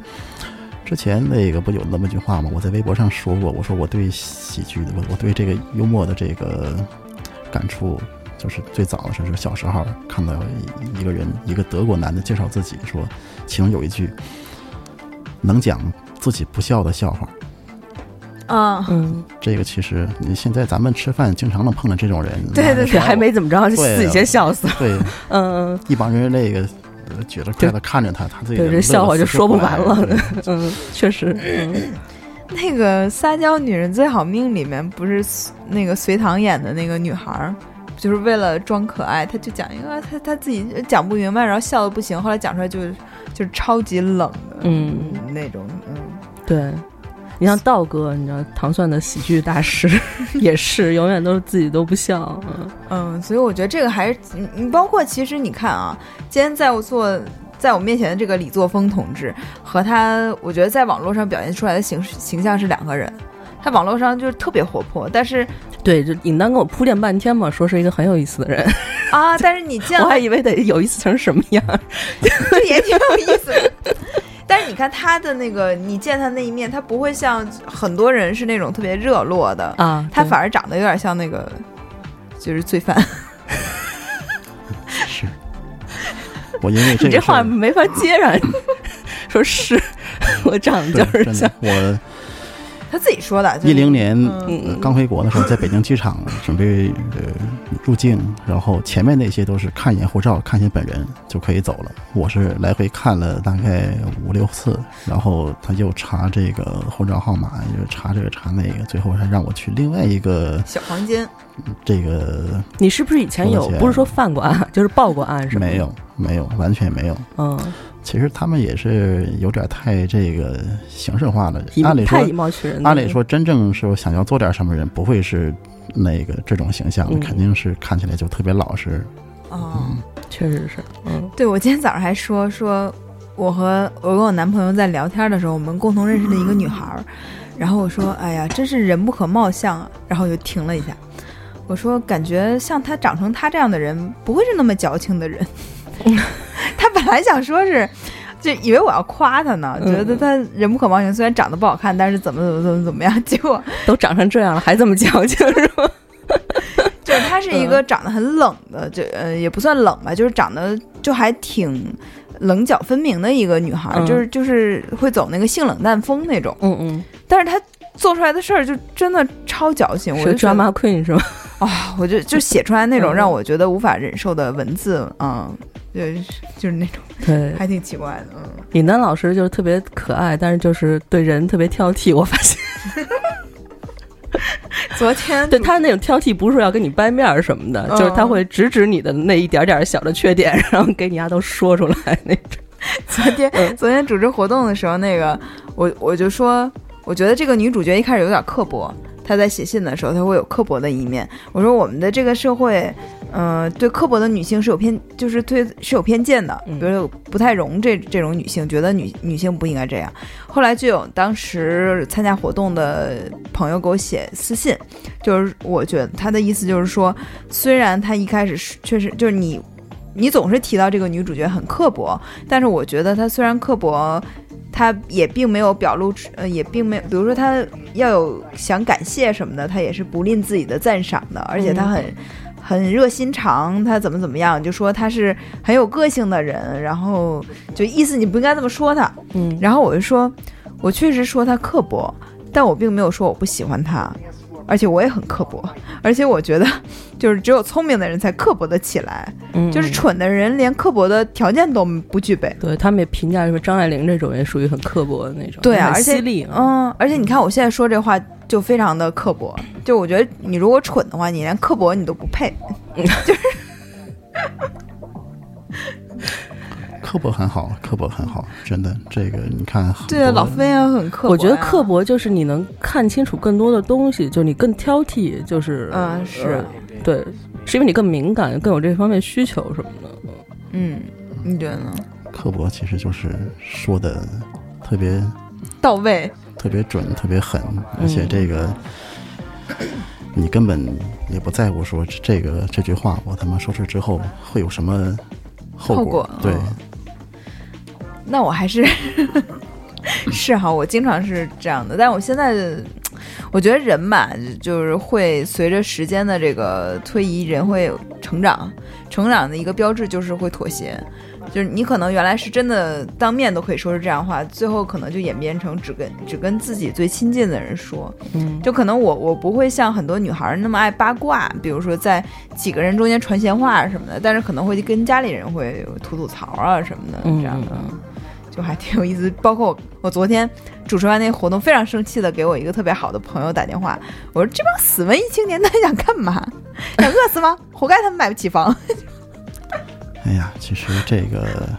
之前那个不有那么句话吗？我在微博上说过，我说我对喜剧的，我我对这个幽默的这个感触，就是最早的时候是小时候看到一一个人，一个德国男的介绍自己说，其中有一句能讲自己不笑的笑话。啊，嗯，这个其实你现在咱们吃饭经常能碰到这种人，对对对还没怎么着，就自己先笑死了。对嗯一帮人那个呃举着筷子看着他，他自己对这笑话就说不完了 [laughs] 嗯，确实，嗯 [laughs] 那个《撒娇女人最好命》里面不是那个隋唐演的那个女孩儿。就是为了装可爱，她就讲一个她她自己讲不明白，然后笑的不行，后来讲出来就就是超级冷的，嗯，那种，嗯，对。你像道哥，你知道糖蒜的喜剧大师也是，永远都是自己都不笑。嗯嗯，所以我觉得这个还是你你包括其实你看啊，今天在我做在我面前的这个李作峰同志和他，我觉得在网络上表现出来的形形象是两个人。他网络上就是特别活泼，但是对，就尹丹给我铺垫半天嘛，说是一个很有意思的人啊，但是你 [laughs] 见我还以为得有意思成什么样，这也挺有意思的。但是你看他的那个，你见他那一面，他不会像很多人是那种特别热络的啊，他反而长得有点像那个，就是罪犯。[laughs] 是，我因为这你这话没法接上，[laughs] 说是 [laughs] 我长得就是像我。他自己说的，一零年刚回国的时候，在北京机场准备呃入境，然后前面那些都是看一眼护照，看一眼本人就可以走了。我是来回看了大概五六次，然后他又查这个护照号码，又查这个查那个，最后还让我去另外一个小房间。这个你是不是以前有不是说犯过案，[laughs] 就是报过案是吗？没有，没有，完全没有。嗯。其实他们也是有点太这个形式化了。按理说，以貌取人。按理说，真正说想要做点什么人，不会是那个这种形象，肯定是看起来就特别老实。哦，确实是。嗯，对，我今天早上还说说，我和我跟我男朋友在聊天的时候，我们共同认识的一个女孩儿，[laughs] 然后我说，哎呀，真是人不可貌相啊。然后就停了一下，我说，感觉像她长成她这样的人，不会是那么矫情的人。[laughs] [laughs] 他本来想说是，就以为我要夸他呢，觉得他人不可貌相，虽然长得不好看，但是怎么怎么怎么怎么样，[laughs] 结果都长成这样了，还这么矫情是吗？[laughs] 就是她是一个长得很冷的，就呃也不算冷吧，就是长得就还挺棱角分明的一个女孩，就是就是会走那个性冷淡风那种，嗯嗯，但是她做出来的事儿就真的超矫情，我就 drama queen 是吗？啊，我就就写出来那种让我觉得无法忍受的文字，嗯。对，就是那种，对，还挺奇怪的。嗯，李楠老师就是特别可爱，但是就是对人特别挑剔。我发现，[laughs] 昨天对他那种挑剔，不是说要跟你掰面儿什么的，就是他会直指你的那一点点小的缺点，[laughs] 然后给你丫都说出来那种。昨天昨天组织活动的时候，那个我我就说，我觉得这个女主角一开始有点刻薄。她在写信的时候，他会有刻薄的一面。我说我们的这个社会。嗯，对刻薄的女性是有偏，就是对是有偏见的，比如不太容这这种女性，觉得女女性不应该这样。后来就有当时参加活动的朋友给我写私信，就是我觉得他的意思就是说，虽然他一开始是确实就是你，你总是提到这个女主角很刻薄，但是我觉得她虽然刻薄，她也并没有表露，呃，也并没有，比如说他要有想感谢什么的，他也是不吝自己的赞赏的，而且他很。很热心肠，他怎么怎么样，就说他是很有个性的人，然后就意思你不应该这么说他，嗯，然后我就说，我确实说他刻薄，但我并没有说我不喜欢他，而且我也很刻薄，而且我觉得就是只有聪明的人才刻薄的起来，嗯，就是蠢的人连刻薄的条件都不具备。对他们也评价说张爱玲这种也属于很刻薄的那种，对啊，而且利，嗯，而且你看我现在说这话。就非常的刻薄，就我觉得你如果蠢的话，你连刻薄你都不配，就 [laughs] 是刻薄很好，刻薄很好，真的，这个你看，对啊，老飞也很刻薄。我觉得刻薄就是你能看清楚更多的东西，就你更挑剔，就是啊，是对，是因为你更敏感，更有这方面需求什么的。嗯，你觉得呢？刻薄其实就是说的特别到位。特别准，特别狠，而且这个你根本也不在乎说这个这句话，我他妈说出之后会有什么后果？对，那我还是 [laughs] 是哈，我经常是这样的，但我现在我觉得人嘛，就是会随着时间的这个推移，人会成长，成长的一个标志就是会妥协。就是你可能原来是真的当面都可以说是这样话，最后可能就演变成只跟只跟自己最亲近的人说。嗯，就可能我我不会像很多女孩那么爱八卦，比如说在几个人中间传闲话什么的，但是可能会跟家里人会吐吐槽啊什么的这样的，就 [laughs] 还挺有意思。包括我我昨天主持完那活动，非常生气的给我一个特别好的朋友打电话，我说这帮死文艺青年他想干嘛？想饿死吗？活该他们买不起房。[laughs] 哎呀，其实这个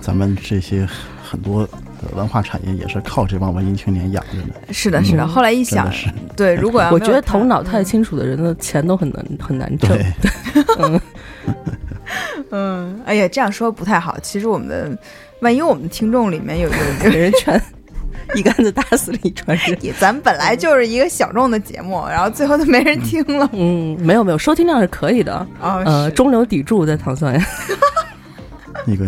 咱们这些很多呃文化产业也是靠这帮文艺青年养着的，是的，是的。嗯后来一想，是对，如果要 [laughs] 我觉得头脑太清楚的人的钱都很难很难挣。对，嗯，嗯，哎呀，这样说不太好。其实我们的，万一我们的听众里面有有 [laughs] 有给人全一竿子打死了一船人。[laughs] 也，咱本来就是一个小众的节目，然后最后都没人听了。[laughs] 嗯，没有没有，收听量是可以的。哦，呃，中流砥柱在糖蒜呀。那个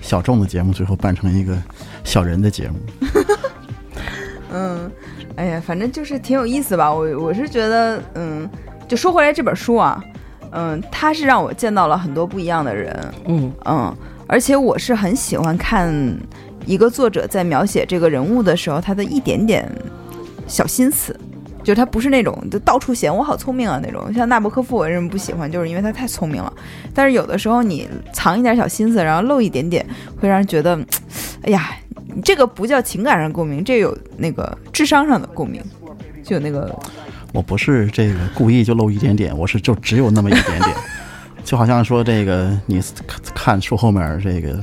小众的节目最后办成一个小人的节目，嗯，哎呀，反正就是挺有意思吧。我我是觉得，嗯，就说回来这本书啊，嗯，它是让我见到了很多不一样的人，嗯嗯，而且我是很喜欢看一个作者在描写这个人物的时候，他的一点点小心思。就他不是那种就到处显我好聪明啊那种，像纳博科夫我为什么不喜欢，就是因为他太聪明了。但是有的时候你藏一点小心思，然后露一点点，会让人觉得，哎呀，这个不叫情感上共鸣，这有那个智商上的共鸣，就有那个我不是这个故意就露一点点，我是就只有那么一点点，就好像说这个你看看树后面这个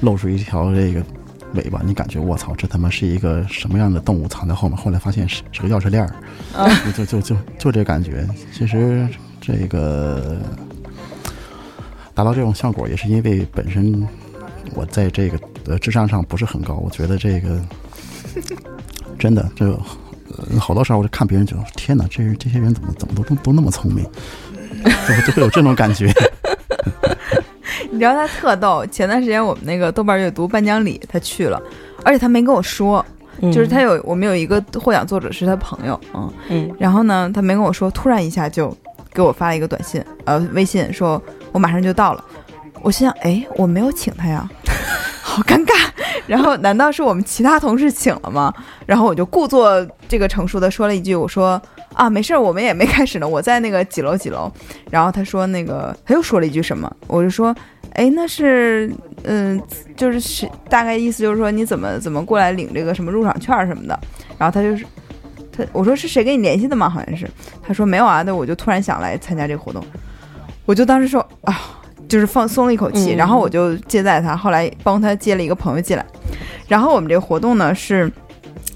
露出一条这个尾巴，你感觉我操，这他妈是一个什么样的动物藏在后面？后来发现是是个钥匙链儿，就就就就就这感觉。其实这个达到这种效果，也是因为本身我在这个呃智商上不是很高，我觉得这个真的这个。呃好多时候我就看别人，觉得天哪，这这些人怎么怎么都都都那么聪明，就就会有这种感觉。[laughs] 你知道他特逗，前段时间我们那个豆瓣阅读颁奖礼他去了，而且他没跟我说，嗯就是他有我们有一个获奖作者是他朋友，嗯，嗯然后呢他没跟我说，突然一下就给我发了一个短信，呃，微信说我马上就到了，我心想，哎，我没有请他呀，[laughs] 好尴尬。然后难道是我们其他同事请了吗？然后我就故作这个成熟的说了一句，我说啊，没事儿，我们也没开始呢，我在那个几楼几楼。然后他说那个他又说了一句什么，我就说，哎，那是嗯、就是是大概意思就是说你怎么怎么过来领这个什么入场券什么的。然后他就是他我说是谁跟你联系的吗？好像是他说没有啊，那我就突然想来参加这个活动，我就当时说啊。就是放松了一口气，嗯。然后我就接待他，后来帮他接了一个朋友进来，然后我们这个活动呢是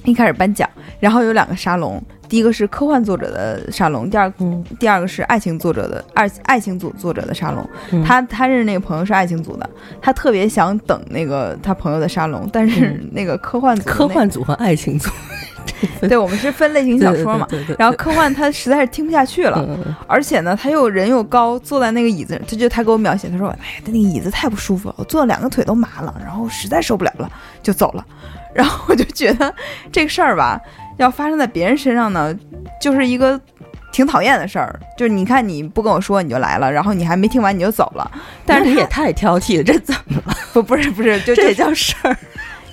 一开始颁奖，然后有两个沙龙，第一个是科幻作者的沙龙，第二嗯。第二个是爱情作者的爱爱情组作者的沙龙。嗯。他他认识那个朋友是爱情组的，他特别想等那个他朋友的沙龙，但是嗯。那个科幻科幻组和爱情组 [laughs] 对我们是分类型小说嘛。然后科幻他实在是听不下去了，而且呢，他又人又高，坐在那个椅子，他就他给我描写，他说：“哎呀，他那个椅子太不舒服了，我坐了两个腿都麻了，然后实在受不了了，就走了。[laughs] ”然后我就觉得这个事儿吧，要发生在别人身上呢，就是一个挺讨厌的事儿。就是你看你不跟我说你就来了，然后你还没听完你就走了，但是你也太挑剔了，这怎么了？不不是不是，就这就叫事儿？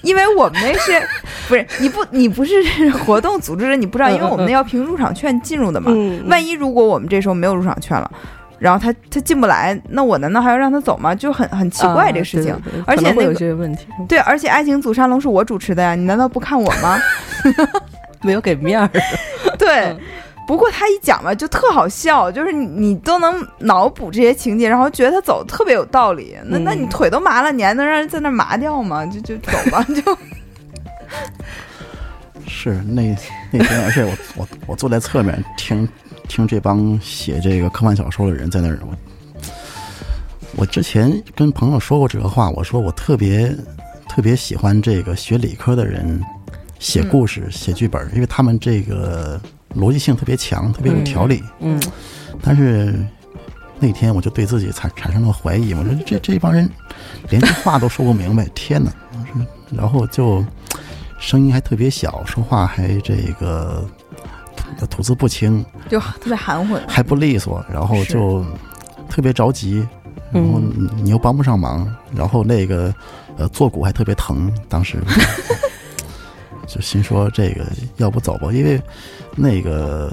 因为我们那是 [laughs] 不是你不你不是 [laughs] 活动组织人，你不知道，因为我们那要凭入场券进入的嘛。嗯万一如果我们这时候没有入场券了，然后他他进不来，那我难道还要让他走吗？就很很奇怪这个事情。啊对对对而且会有那个这个问题，对，而且爱情组沙龙是我主持的呀，你难道不看我吗？[laughs] 没有给面儿。对嗯。不过他一讲吧，就特好笑，就是你你都能脑补这些情节，然后觉得他走得特别有道理。那那你嗯腿都麻了，你还能让人在那麻掉吗？就就走吧，就。是那那天，而且我我我坐在侧面听听这帮写这个科幻小说的人在那儿，我我之前跟朋友说过这个话，我说我特别特别喜欢这个学理科的人写故事、写剧本，因为他们这个逻辑性特别强，特别有条理。嗯但是那天我就对自己产产生了怀疑，我说这这帮人连句话都说不明白，[laughs] 天哪！然后就声音还特别小，说话还这个吐吐字不清，就特别含混。还不利索，然后就特别着急，然后你又帮不上忙，然后那个呃坐骨还特别疼，当时 [laughs] 就心说这个要不走吧，因为那个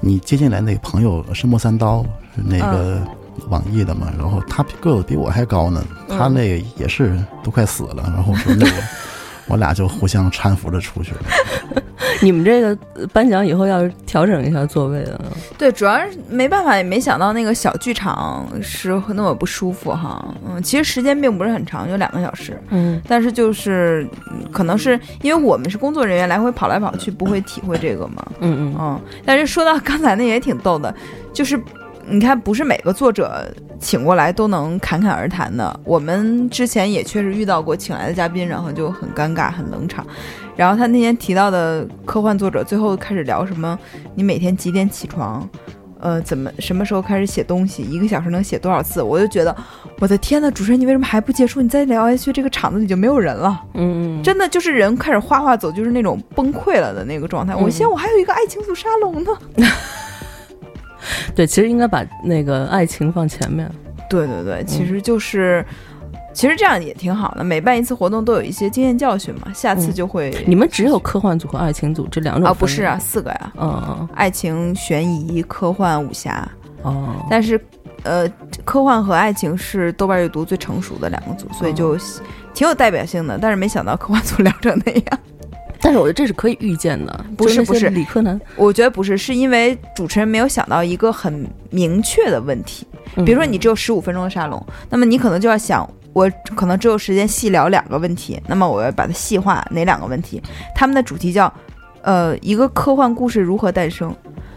你接进来那个朋友是莫三刀，那个网易的嘛，然后他个子比我还高呢，他那个也是都快死了，然后说那个我俩就互相搀扶着出去了。[laughs] 你们这个呃颁奖以后要调整一下座位的，对，主要是没办法，也没想到那个小剧场是那么不舒服哈。嗯，其实时间并不是很长，就两个小时，嗯但是就是嗯可能是因为我们是工作人员，来回跑来跑去，不会体会这个嘛。嗯嗯嗯，但是说到刚才那也挺逗的，就是你看，不是每个作者请过来都能侃侃而谈的。我们之前也确实遇到过请来的嘉宾，然后就很尴尬、很冷场。然后他那天提到的科幻作者，最后开始聊什么？你每天几点起床？呃，怎么什么时候开始写东西？一个小时能写多少字？我就觉得，我的天呐，主持人你为什么还不结束？你再聊下去，这个场子里就没有人了。嗯嗯，真的就是人开始哗哗走，就是那种崩溃了的那个状态。我嗯现在我还有一个爱情组沙龙呢。对，其实应该把那个爱情放前面。对对对，其实就是，其实这样也挺好的。每办一次活动都有一些经验教训嘛，下次嗯就会。你们只有科幻组和爱情组这两种啊？分不是啊，，四个呀，嗯爱情、悬疑、科幻、武侠。哦，但是，呃，科幻和爱情是豆瓣阅读最成熟的两个组，所以就挺有代表性的。但是没想到科幻组 [laughs] 聊成那样。但是我觉得这是可以预见的，不是不是理科男，我觉得不是，是因为主持人没有想到一个很明确的问题。嗯比如说你只有十五分钟的沙龙，那么你可能就要想，我可能只有时间细聊两个问题，那么我要把它细化哪两个问题？他们的主题叫，呃，一个科幻故事如何诞生。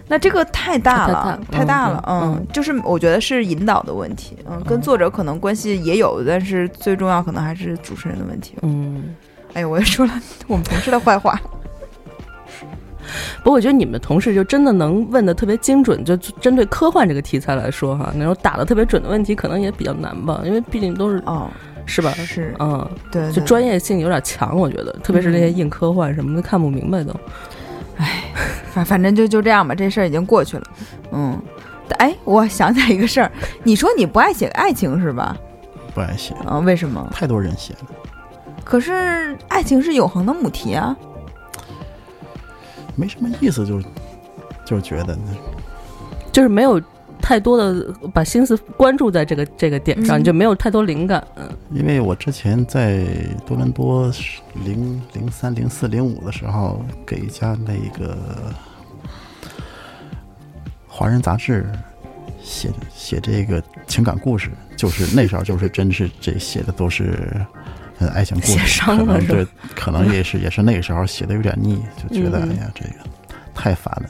那这个太大了，太大太大了，嗯嗯，就是我觉得是引导的问题，嗯，跟作者可能关系也有，但是最重要可能还是主持人的问题。嗯。哎呦，我又说了我们同事的坏话，不过我觉得你们同事就真的能问的特别精准，就针对科幻这个题材来说哈，那种打的特别准的问题可能也比较难吧，因为毕竟都是哦，是吧？是，嗯，对，就对专业性有点强，我觉得，特别是那些硬科幻什么的看不明白都。哎反反正就就这样吧，这事儿已经过去了。嗯，哎，我想起来一个事儿，你说你不爱写爱情是吧？不爱写，啊，为什么？太多人写了。可是爱情是永恒的母题啊。没什么意思就，就是觉得就是没有太多的把心思关注在这个这个点上，嗯你就没有太多灵感。嗯因为我之前在多伦多零零三、零四、零五的时候，给一家那个华人杂志写写这个情感故事，就是那时候就是真是这写的都是呃爱情故写事，伤了是吧？可能对，可能也是也是那个时候写的有点腻，就觉得嗯。哎呀这个太烦了。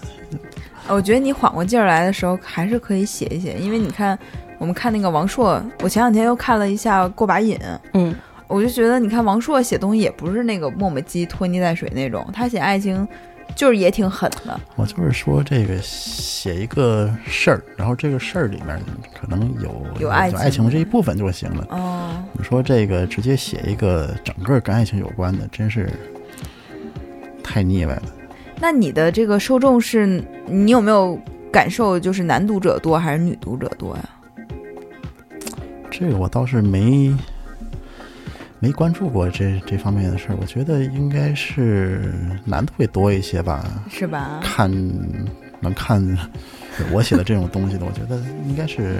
我觉得你缓过劲儿来的时候，还是可以写一写，因为你看，我们看那个王朔，我前两天又看了一下《过把瘾》，嗯。我就觉得，你看王朔写东西也不是那个磨磨唧、拖泥带水那种，他写爱情就是也挺狠的。我就是说，这个写一个事儿，然后这个事儿里面可能有有爱情爱情这一部分就行了。哦，你说这个直接写一个整个跟爱情有关的，真是太腻歪了。那你的这个受众是你有没有感受，就是男读者多还是女读者多呀？这个我倒是没没关注过这这方面的事儿。我觉得应该是男的会多一些吧，是吧？看能看我写的这种东西的，我觉得应该是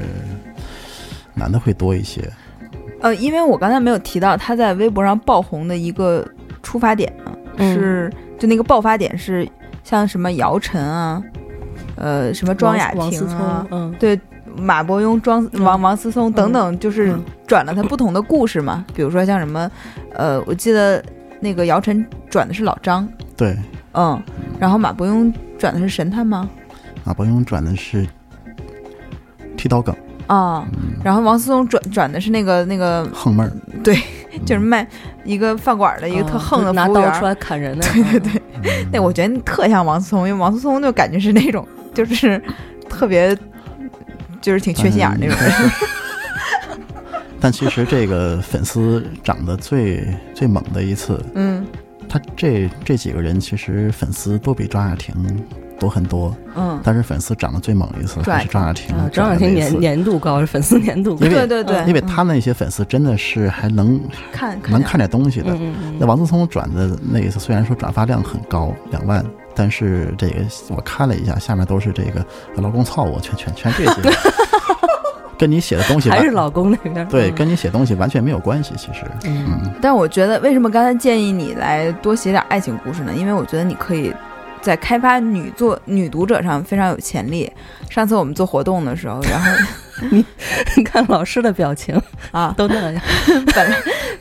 男的会多一些。呃，因为我刚才没有提到他在微博上爆红的一个出发点是就那个爆发点是像什么姚晨啊，呃，什么庄雅婷啊，，嗯对，马伯庸、庄王王思聪等等，就是嗯转了他不同的故事嘛。[laughs] 比如说像什么，呃，我记得那个姚晨转的是老张，对，嗯，然后马伯庸转的是神探吗？马伯庸转的是剃刀梗、啊，然后王思聪转转的是那个那个，横妹儿，对嗯，就是卖一个饭馆的一个特横的拿刀出。来砍人的，[laughs] 对对对，嗯。那我觉得特像王思聪，因为王思聪就感觉是那种就是特别就是挺缺心眼儿那种人。但其实这个粉丝涨得最最猛的一次，嗯他这这几个人其实粉丝都比张雅婷多很多，嗯，但是粉丝涨得最猛的一次还是张雅婷啊，张雅婷年年度高，粉丝年度高对对对，因为他那些粉丝真的是还能看能看点东西的。那王思聪转的那一次，虽然说转发量很高，两万，但是这个我看了一下，下面都是这个劳工操我，全全全这些。[laughs] 跟你写的东西还是老公那边。对，嗯跟你写东西完全没有关系。其实，嗯嗯，但我觉得，为什么刚才建议你来多写点爱情故事呢？因为我觉得你可以在开发女作女读者上非常有潜力。上次我们做活动的时候，然后你 [laughs] 你看老师的表情啊，[laughs] 都那样。本来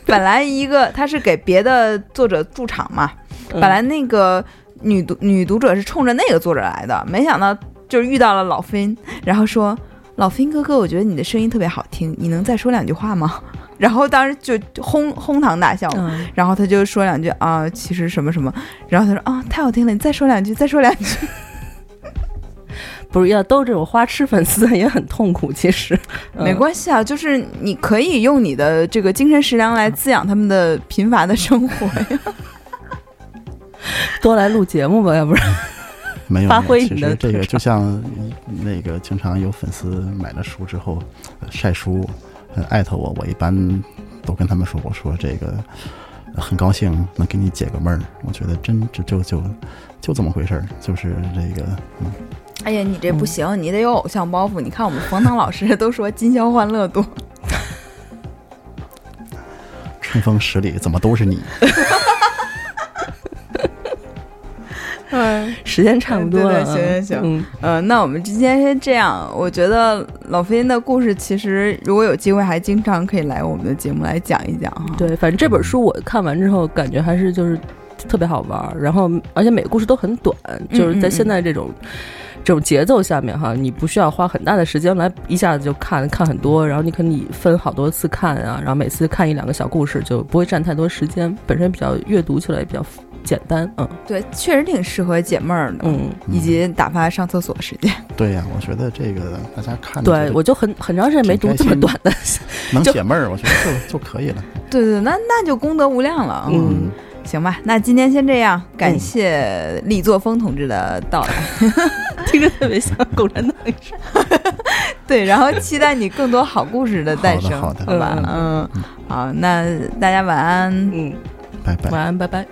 本来一个他是给别的作者驻场嘛，嗯本来那个女读女读者是冲着那个作者来的，没想到就是遇到了老飞，然后说老飞哥哥，我觉得你的声音特别好听，你能再说两句话吗？[laughs] 然后当时就哄哄堂大笑。嗯，然后他就说两句啊，其实什么什么，然后他说啊，太好听了，你再说两句，再说两句。不是要都这种花痴粉丝也很痛苦，其实 [laughs] 没关系啊，就是你可以用你的这个精神食粮来滋养他们的贫乏的生活呀。[laughs] 多来录节目吧，要不然没有。发挥你的其实这个就像那个经常有粉丝买了书之后呃晒书，呃艾特我，我一般都跟他们说，我说这个呃很高兴能给你解个闷儿。我觉得真就就就就这么回事儿，就是这个嗯哎呀，你这不行，你得有偶像包袱。你看我们冯唐老师 [laughs] 都说今宵欢乐多，[laughs] 春风十里怎么都是你。[laughs] 嗯时间差不多了。对对行行行嗯，呃，那我们今天先这样。我觉得老飞的故事其实如果有机会，还经常可以来我们的节目来讲一讲哈。对，反正这本书我看完之后，感觉还是就是特别好玩儿，然后而且每个故事都很短，就是在现在这种。这种节奏下面哈，你不需要花很大的时间来一下子就看看很多，然后你可以分好多次看啊，然后每次看一两个小故事，就不会占太多时间，本身比较阅读起来也比较简单，嗯对，确实挺适合解闷儿的，嗯，以及打发上厕所时间。[laughs] 对呀、我觉得这个大家看着对我就很很长时间没读这么短的，能解闷儿，我觉得就 [laughs] 就可以了。对对，那那就功德无量了。嗯，行吧，那今天先这样，感谢李作峰同志的到来。[laughs] 听着特别像共产党。对，然后期待你更多好故事的诞生，好的好的吧？嗯嗯，好，那大家晚安。嗯，拜拜。晚安，拜拜。